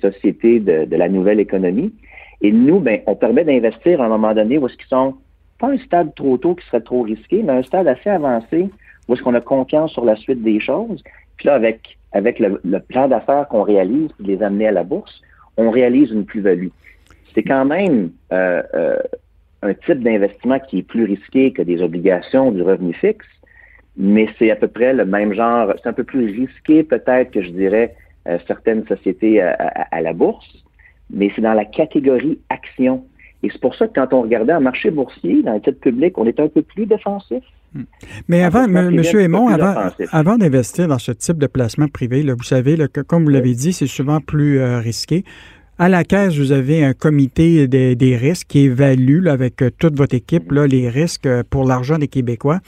sociétés de, la nouvelle économie. Et nous, ben, on permet d'investir à un moment donné où est-ce qu'ils sont pas un stade trop tôt qui serait trop risqué, mais un stade assez avancé où est-ce qu'on a confiance sur la suite des choses. Puis là, avec, avec le, plan d'affaires qu'on réalise, les amener à la bourse, on réalise une plus-value. C'est quand même euh, euh, un type d'investissement qui est plus risqué que des obligations du revenu fixe, mais c'est à peu près le même genre. C'est un peu plus risqué peut-être que je dirais euh, certaines sociétés à, à, la bourse, mais c'est dans la catégorie action. Et c'est pour ça que quand on regardait un marché boursier, dans le titre public, on est un peu plus défensif.
Hmm. Mais avant, M. Aymon, avant, d'investir dans ce type de placement privé, vous savez, comme vous l'avez dit, c'est souvent plus euh, risqué. À la caisse, vous avez un comité des, risques qui évalue avec euh, toute votre équipe les risques euh, pour l'argent des Québécois.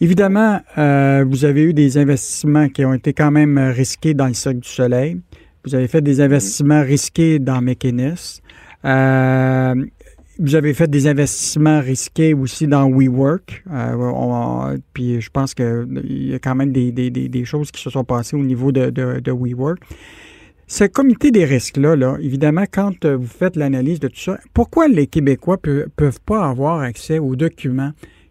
Évidemment, euh, vous avez eu des investissements qui ont été quand même risqués dans le Cirque du Soleil. Vous avez fait des mm-hmm. investissements risqués dans. Euh, vous avez fait des investissements risqués aussi dans WeWork. Euh, puis je pense qu'il y a quand même des, choses qui se sont passées au niveau de, WeWork. Ce comité des risques-là, là, évidemment, quand vous faites l'analyse de tout ça, pourquoi les Québécois ne peuvent pas avoir accès aux documents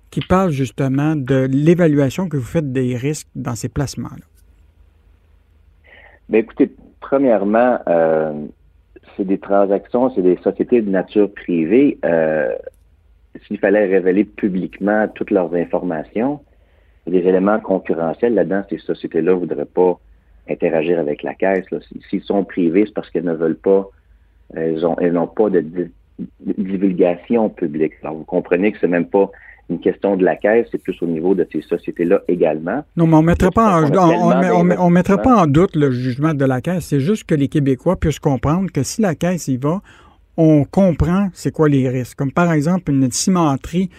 qui parlent justement de l'évaluation que vous faites des risques dans ces placements-là?
Bien, écoutez, premièrement, euh, c'est des transactions, c'est des sociétés de nature privée. Euh, s'il fallait révéler publiquement toutes leurs informations, des éléments concurrentiels là-dedans, ces sociétés-là ne voudraient pas interagir avec la caisse. S'ils sont privés, c'est parce qu'elles ne veulent pas, elles n'ont pas de, divulgation publique. Alors, vous comprenez que c'est même pas une question de la caisse, c'est plus au niveau de ces sociétés-là également.
Non, mais on ne mettrait, pas en, on, mettrait pas en doute le jugement de la caisse. C'est juste que les Québécois puissent comprendre que si la caisse y va, on comprend c'est quoi les risques. Comme par exemple une cimenterie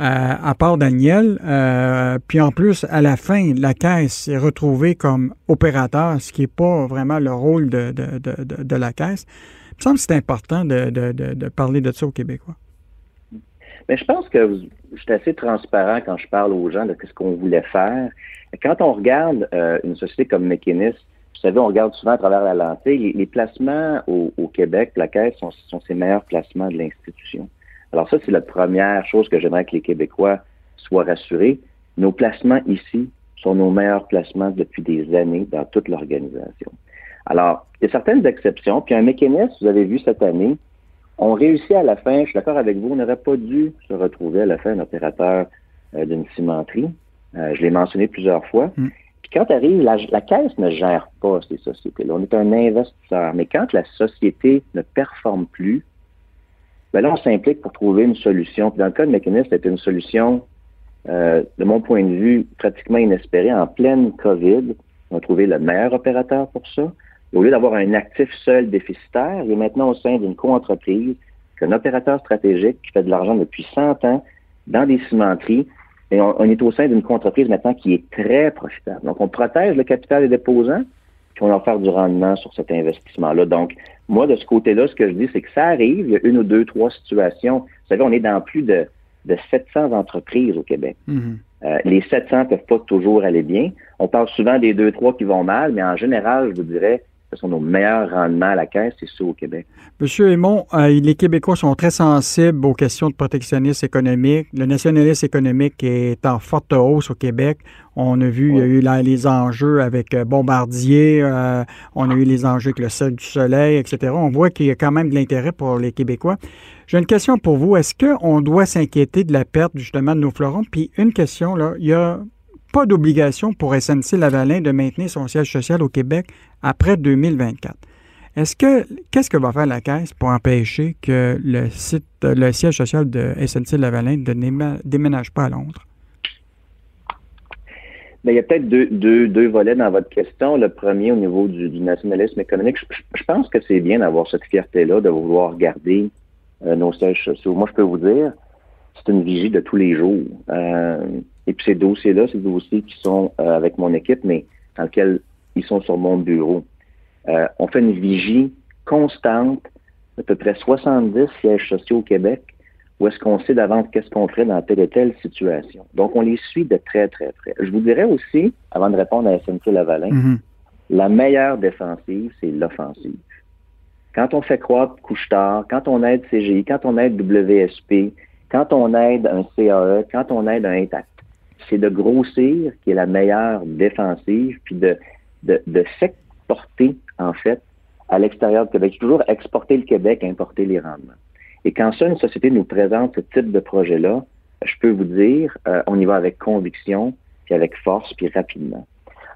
euh, à part Daniel, euh, puis en plus, à la fin, la caisse est retrouvée comme opérateur, ce qui n'est pas vraiment le rôle de, de, la caisse. Il me semble que c'est important de, parler de ça aux Québécois.
Mais je pense que je suis assez transparent quand je parle aux gens de ce qu'on voulait faire. Quand on regarde euh, une société comme McKinney, vous savez, on regarde souvent à travers la lentille, les, placements au, Québec, la Caisse, sont, sont ses meilleurs placements de l'institution. Alors ça, c'est la première chose que j'aimerais que les Québécois soient rassurés. Nos placements ici sont nos meilleurs placements depuis des années dans toute l'organisation. Alors, il y a certaines exceptions. Puis un mécanisme, vous avez vu cette année, on réussit à la fin, je suis d'accord avec vous, on n'aurait pas dû se retrouver à la fin un opérateur euh, d'une cimenterie. Euh, je l'ai mentionné plusieurs fois. Mm. Puis quand arrive, la, la, caisse ne gère pas ces sociétés-là. On est un investisseur. Mais quand la société ne performe plus, ben là, on s'implique pour trouver une solution. Puis dans le cas de Mécanisme, c'était une solution, euh, de mon point de vue, pratiquement inespérée. En pleine COVID, on a trouvé le meilleur opérateur pour ça au lieu d'avoir un actif seul déficitaire, il est maintenant au sein d'une co-entreprise, un opérateur stratégique qui fait de l'argent depuis 100 ans dans des cimenteries. Et on, est au sein d'une co-entreprise maintenant qui est très profitable. Donc, on protège le capital des déposants, puis on leur faire du rendement sur cet investissement-là. Donc, moi, de ce côté-là, ce que je dis, c'est que ça arrive. Il y a une ou deux, trois situations. Vous savez, on est dans plus de, de 700 entreprises au Québec. Mm-hmm. Euh, les 700 ne peuvent pas toujours aller bien. On parle souvent des deux, trois qui vont mal, mais en général, je vous dirais, ce sont nos meilleurs rendements à la caisse, c'est ceux au Québec.
Monsieur Aymon, euh, les Québécois sont très sensibles aux questions de protectionnisme économique. Le nationalisme économique est en forte hausse au Québec. On a vu, il y a eu les enjeux avec euh, Bombardier, euh, on a eu les enjeux avec le Cirque du Soleil, etc. On voit qu'il y a quand même de l'intérêt pour les Québécois. J'ai une question pour vous. Est-ce qu'on doit s'inquiéter de la perte justement de nos fleurons? Puis une question, là, il y a pas d'obligation pour SNC-Lavalin de maintenir son siège social au Québec après 2024. Est-ce que qu'est-ce que va faire la Caisse pour empêcher que le site, le siège social de SNC-Lavalin ne déménage pas à Londres?
Bien, il y a peut-être deux, volets dans votre question. Le premier, au niveau du, nationalisme économique, je, pense que c'est bien d'avoir cette fierté-là, de vouloir garder euh, nos sièges sociaux. Moi, je peux vous dire, c'est une vigie de tous les jours. Euh, et puis ces dossiers-là, c'est dossiers qui sont euh, avec mon équipe, mais dans lesquels ils sont sur mon bureau. Euh, on fait une vigie constante à peu près 70 sièges sociaux au Québec où est-ce qu'on sait d'avance qu'est-ce qu'on ferait dans telle et telle situation. Donc, on les suit de très, très près. Je vous dirais aussi, avant de répondre à SNC Lavalin, mm-hmm. la meilleure défensive, c'est l'offensive. Quand on fait croître couche-tard, quand on aide CGI, quand on aide WSP, quand on aide un CAE, quand on aide un Intact, c'est de grossir qui est la meilleure défensive, puis de, de, de s'exporter, en fait, à l'extérieur du Québec. Toujours exporter le Québec, importer les rendements. Et quand ça, une société nous présente ce type de projet-là, je peux vous dire, euh, on y va avec conviction, puis avec force, puis rapidement.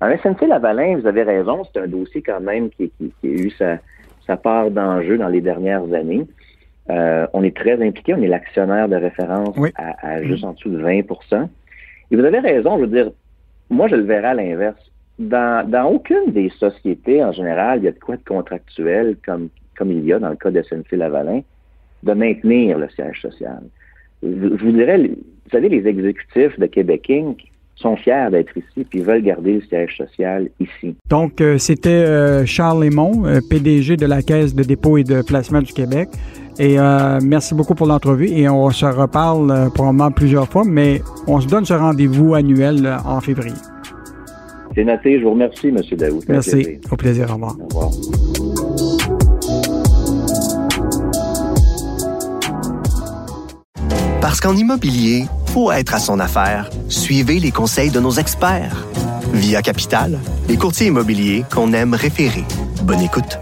En SNC Lavalin, vous avez raison, c'est un dossier quand même qui, qui, qui a eu sa, sa part d'enjeu dans les dernières années. Euh, on est très impliqué, on est l'actionnaire de référence à, à, juste en dessous de 20% et vous avez raison, je veux dire, moi, je le verrai à l'inverse. Dans, dans aucune des sociétés, en général, il y a de quoi de contractuel, comme, comme il y a dans le cas de SNC-Lavalin, de maintenir le siège social. Je, vous dirais, vous savez, les exécutifs de Québec Inc., sont fiers d'être ici puis veulent garder le siège social ici.
Donc, euh, c'était euh, Charles Lémon, PDG de la Caisse de dépôt et de placement du Québec. Et merci beaucoup pour l'entrevue et on se reparle probablement plusieurs fois, mais on se donne ce rendez-vous annuel en février.
C'est noté. Je vous remercie, M. Daou.
Merci. Au plaisir. Au revoir. Au revoir.
Parce qu'en immobilier, pour être à son affaire, suivez les conseils de nos experts. Via Capital, les courtiers immobiliers qu'on aime référer. Bonne écoute.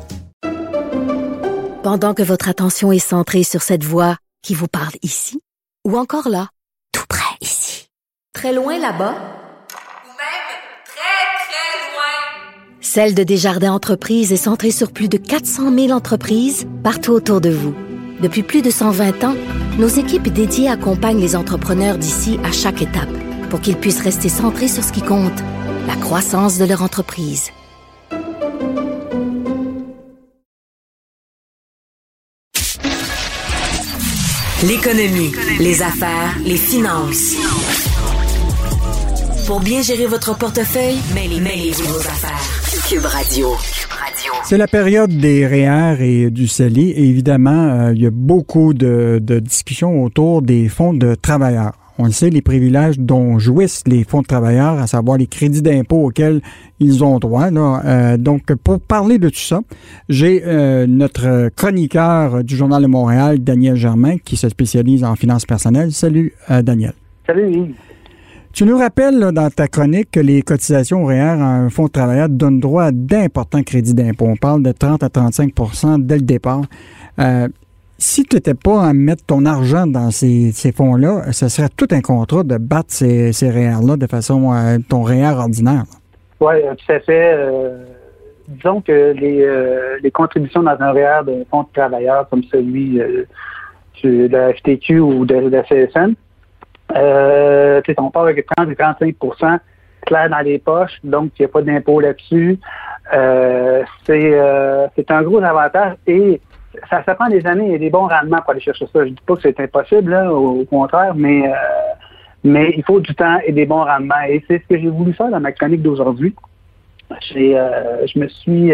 Pendant que votre attention est centrée sur cette voix qui vous parle ici, ou encore là, tout près ici, très loin là-bas, Celle de Desjardins Entreprises est centrée sur plus de 400 000 entreprises partout autour de vous. Depuis plus de 120 ans, nos équipes dédiées accompagnent les entrepreneurs d'ici à chaque étape pour qu'ils puissent rester centrés sur ce qui compte, la croissance de leur entreprise.
L'économie, les affaires, les finances. Pour bien gérer votre portefeuille, mêlez-vous vos affaires. Cube Radio.
C'est la période des REER et du CELI. Et évidemment, euh, il y a beaucoup de, discussions autour des fonds de travailleurs. On le sait, les privilèges dont jouissent les fonds de travailleurs, à savoir les crédits d'impôt auxquels ils ont droit. Euh, donc, pour parler de tout ça, j'ai euh, notre chroniqueur du Journal de Montréal, Daniel Germain, qui se spécialise en finances personnelles. Salut, Daniel.
Salut,
tu nous rappelles dans ta chronique que les cotisations REER à un fonds de travailleurs donnent droit à d'importants crédits d'impôt. On parle de 30 à 35% dès le départ. Euh, si tu n'étais pas à mettre ton argent dans ces, fonds-là, ce serait tout un contrat de battre ces, ces REER-là de façon à ton REER ordinaire.
Oui, tout à fait. Euh, disons que les, contributions dans un REER d'un fonds de travailleurs comme celui euh, de la FTQ ou de la CSN, euh, on part avec 30 et 35% clair dans les poches, donc il n'y a pas d'impôt là-dessus. Euh, euh, c'est un gros avantage et ça, prend des années et des bons rendements pour aller chercher ça. Je ne dis pas que c'est impossible, au, contraire, mais, mais il faut du temps et des bons rendements. Et c'est ce que j'ai voulu faire dans ma chronique d'aujourd'hui. je me suis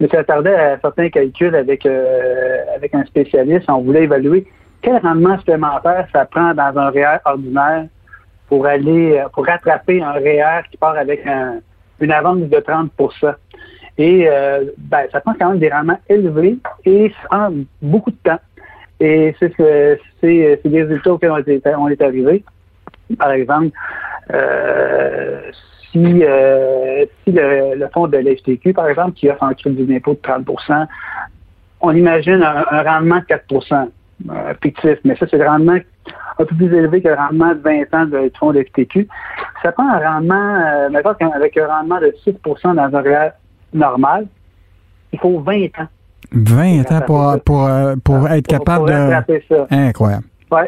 me suis attardé à certains calculs avec, avec un spécialiste. On voulait évaluer quel rendement supplémentaire ça prend dans un REER ordinaire pour aller, euh, pour rattraper un REER qui part avec une avance de 30% Et euh, ben, ça prend quand même des rendements élevés et ça prend beaucoup de temps. Et c'est ce, c'est, des résultats auxquels on est, arrivé. Par exemple, euh, si, si le, fonds de l'FTQ, par exemple, qui offre un crédit d'impôt de 30% on imagine un rendement de 4 euh, fictif, mais ça, c'est le rendement un peu plus élevé que le rendement de 20 ans de fonds de FTQ. Ça prend un rendement, euh, maintenant, avec un rendement de 6 dans un réel normal, il faut 20 ans.
20 ans pour, pour, euh, pour, être capable de... Ça. Incroyable.
Oui.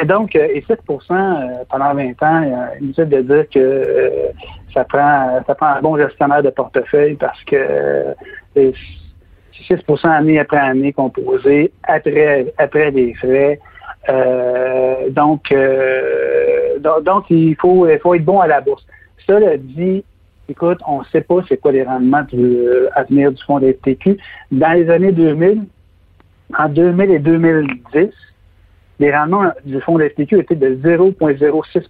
Et donc, et 7% pendant 20 ans, inutile de dire que ça prend ça prend un bon gestionnaire de portefeuille parce que 6% année après année composé après, après des frais. Euh, donc, euh, donc, il faut, il faut être bon à la bourse. Cela dit, écoute, on ne sait pas c'est quoi les rendements à venir du fonds FTQ. Dans les années 2000, en 2000 et 2010, les rendements du fonds FTQ étaient de 0,06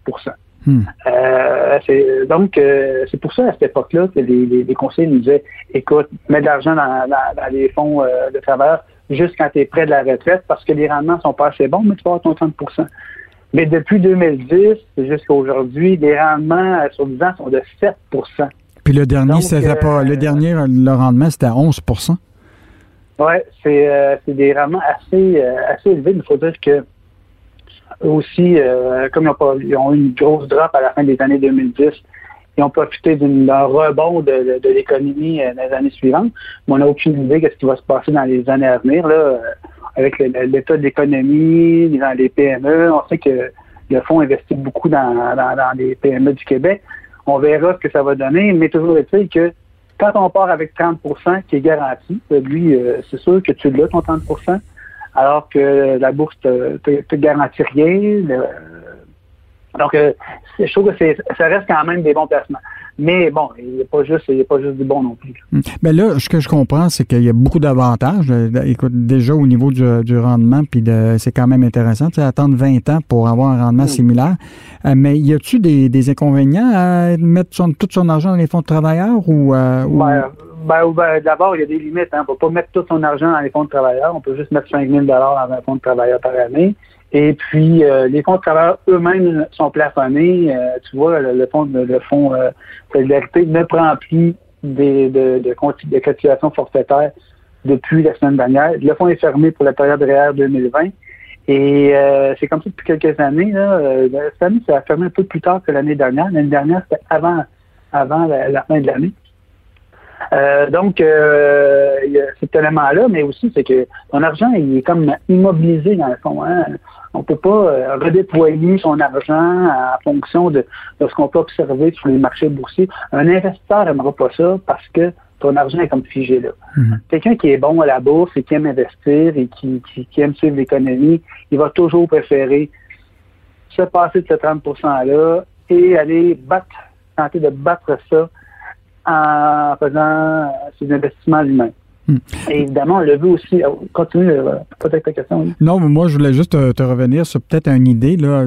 Hmm. Euh, donc, euh, c'est pour ça, à cette époque-là, que les, conseillers nous disaient, écoute, mets de l'argent dans, les fonds euh, de travailleurs juste quand tu es près de la retraite, parce que les rendements sont pas assez bons, mais tu vas avoir ton 30% Mais depuis 2010 jusqu'à aujourd'hui, les rendements sur 10 ans sont de 7%
Puis le dernier, c'était pas, le dernier, le rendement, c'était à 11%
Oui, c'est des rendements assez, assez élevés. Il faut dire que aussi, euh, comme ils ont, eu une grosse drop à la fin des années 2010, ils ont profité d'un rebond de, l'économie euh, dans les années suivantes. Mais on n'a aucune idée de ce qui va se passer dans les années à venir, là, euh, avec l'état de l'économie, dans les PME. On sait que le fonds investit beaucoup dans, les PME du Québec. On verra ce que ça va donner, mais toujours est-il que quand on part avec 30% qui est garanti, lui, c'est sûr que tu l'as, ton 30 alors que la bourse te, te, garantit rien. Donc, je trouve que ça reste quand même des bons placements. Mais bon, il n'y a pas juste, il pas juste du bon non plus.
Mais ben là, ce que je comprends, c'est qu'il y a beaucoup d'avantages. Écoute, déjà au niveau du, rendement, puis c'est quand même intéressant. Tu sais, attendre 20 ans pour avoir un rendement mm. similaire. Euh, mais y a-tu des, des, inconvénients à mettre tout son argent dans les fonds de travailleurs ou, euh,
ben, ben, ben, d'abord, il y a des limites. On ne peut pas mettre tout son argent dans les fonds de travailleurs. On peut juste mettre 5 000 dans un fonds de travailleurs par année. Et puis, euh, les fonds de travailleurs eux-mêmes sont plafonnés. Euh, tu vois, le, fonds de le fonds euh, solidarité ne prend plus de, de, de cotisation forfaitaire depuis la semaine dernière. Le fonds est fermé pour la période réelle 2020. Et euh, c'est comme ça depuis quelques années. Là, cette année, ça a fermé un peu plus tard que l'année dernière. L'année dernière, c'était avant, avant la fin de l'année. Euh, donc, euh, il y a cet élément-là, mais aussi, c'est que ton argent, il est comme immobilisé dans le fond. Hein. On ne peut pas euh, redéployer son argent en fonction de, ce qu'on peut observer sur les marchés boursiers. Un investisseur n'aimera pas ça parce que ton argent est comme figé là. Mm-hmm. Quelqu'un qui est bon à la bourse et qui aime investir et qui, qui aime suivre l'économie, il va toujours préférer se passer de ce 30 %-là et aller battre, tenter de battre ça en faisant ses investissements lui-même. Hmm. évidemment, on le veut aussi. Euh, continue, euh, peut-être ta question.
Non, mais moi, je voulais juste te, revenir sur peut-être une idée. Là.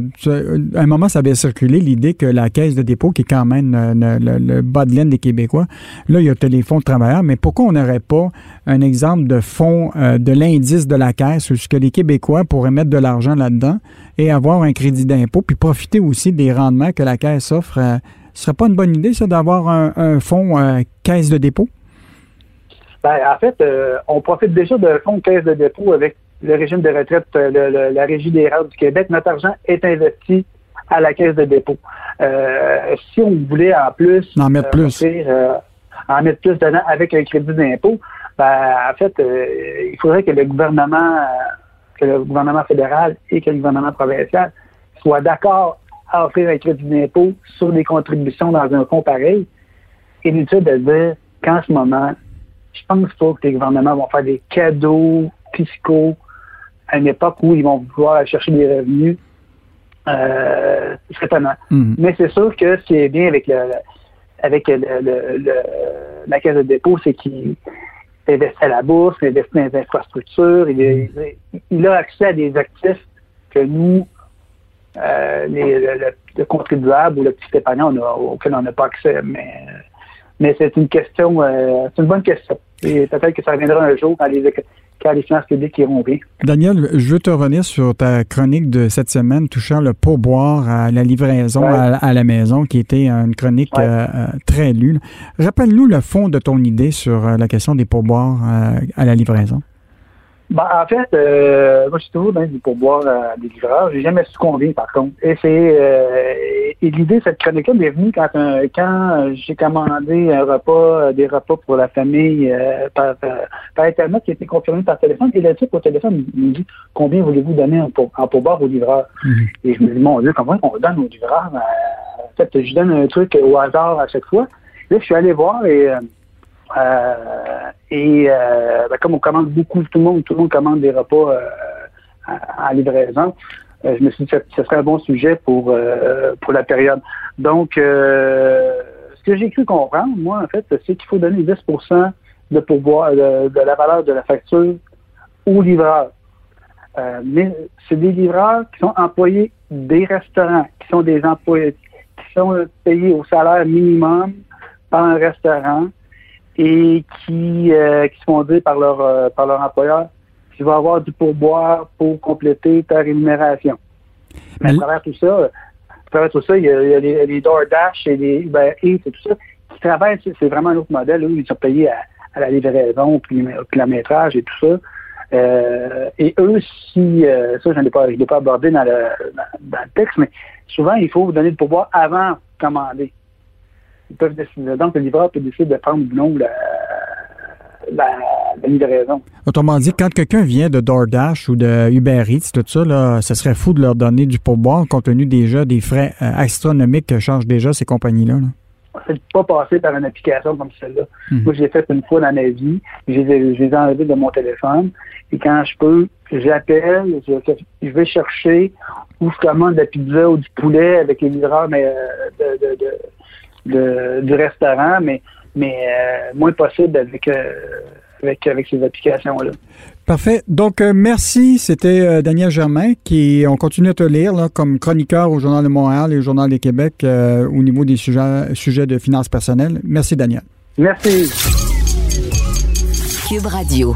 À un moment, ça avait circulé l'idée que la caisse de dépôt, qui est quand même euh, le, bas de laine des Québécois, là, il y a les fonds de travailleurs, mais pourquoi on n'aurait pas un exemple de fonds de l'indice de la caisse où ce que les Québécois pourraient mettre de l'argent là-dedans et avoir un crédit d'impôt, puis profiter aussi des rendements que la caisse offre ce serait pas une bonne idée, ça, d'avoir un, fonds euh, caisse de dépôt?
Ben, en fait, euh, on profite déjà d'un fonds caisse de dépôt avec le régime de retraite, euh, la Régie des rares du Québec. Notre argent est investi à la caisse de dépôt. si on voulait en plus
en mettre plus,
en mettre plus dedans avec un crédit d'impôt, ben, en fait, il faudrait que le gouvernement, que le gouvernement fédéral et que le gouvernement provincial soient d'accord à offrir un crédit d'impôt sur les contributions dans un fonds pareil. Inutile de dire qu'en ce moment, je pense pas que les gouvernements vont faire des cadeaux fiscaux à une époque où ils vont pouvoir chercher des revenus. Euh, certainement. Mm-hmm. Mais c'est sûr que ce qui est bien avec le, avec la caisse de dépôt, c'est qu'il investit à la bourse, il investit dans les infrastructures, il, il, a accès à des actifs que nous, euh, les, le, contribuable ou le petit épargnant auquel on n'a pas accès. Mais, mais c'est une question, euh, c'est une bonne question. Et peut-être que ça reviendra un jour quand les, quand les finances publiques iront bien.
Daniel, je veux te revenir sur ta chronique de cette semaine touchant le pourboire à la livraison à, la maison, qui était une chronique euh, très lue. Rappelle-nous le fond de ton idée sur la question des pourboires à la livraison.
Ben, en fait, euh, moi, je suis toujours dans du pourboire à des livreurs. J'ai jamais su combien, par contre. Et c'est euh, et l'idée, cette chronique-là m'est venue quand, euh, quand j'ai commandé un repas, des repas pour la famille par, par Internet qui a été confirmé par téléphone. Et le type au téléphone me dit Combien voulez-vous donner en, pour, en pourboire aux livreurs? Mm-hmm. Et je me dis, mon Dieu, comment on donne aux livreurs? en fait, je donne un truc au hasard à chaque fois. Là, je suis allé voir et euh, et euh, ben, comme on commande beaucoup, tout le monde, tout le monde commande des repas euh, à, livraison. je me suis dit que ce serait un bon sujet pour pour la période. Donc, ce que j'ai cru comprendre, moi, en fait, c'est qu'il faut donner 10% de pouvoir de, la valeur de la facture aux livreurs. mais c'est des livreurs qui sont employés des restaurants, qui sont des employés qui sont payés au salaire minimum par un restaurant, et qui, euh, qui se font dire par leur, euh, par leur employeur tu vas avoir du pourboire pour compléter ta rémunération. Mais à travers tout ça, à travers tout ça, il y a, les, DoorDash et les Uber Eats et tout ça qui travaillent, c'est vraiment un autre modèle. Eux, ils sont payés à, la livraison, puis au kilométrage et tout ça. Euh, et eux, si, ça, je ne l'ai pas, pas abordé dans le, dans, le texte, mais souvent, il faut vous donner du pourboire avant de commander peuvent décider. Donc, le livreur peut décider de prendre ou non la, la, livraison.
Autrement dit, quand quelqu'un vient de DoorDash ou de Uber Eats, tout ça, là, ce serait fou de leur donner du pourboire compte tenu déjà des frais euh, astronomiques que chargent déjà ces compagnies-là.
pas passer par une application comme celle-là. Mhm. Moi, je l'ai fait une fois dans ma vie. Je les, ai enlevés de mon téléphone. Et quand je peux, j'appelle, je, vais chercher où je commande de la pizza ou du poulet avec les livreurs mais, de, du restaurant, mais, mais moins possible avec, avec, avec ces applications-là.
Parfait. Donc, euh, merci. C'était euh, Daniel Germain qui, on continue à te lire là, comme chroniqueur au Journal de Montréal et au Journal de Québec euh, au niveau des sujets, sujets de finances personnelles. Merci, Daniel.
Merci.
Cube Radio.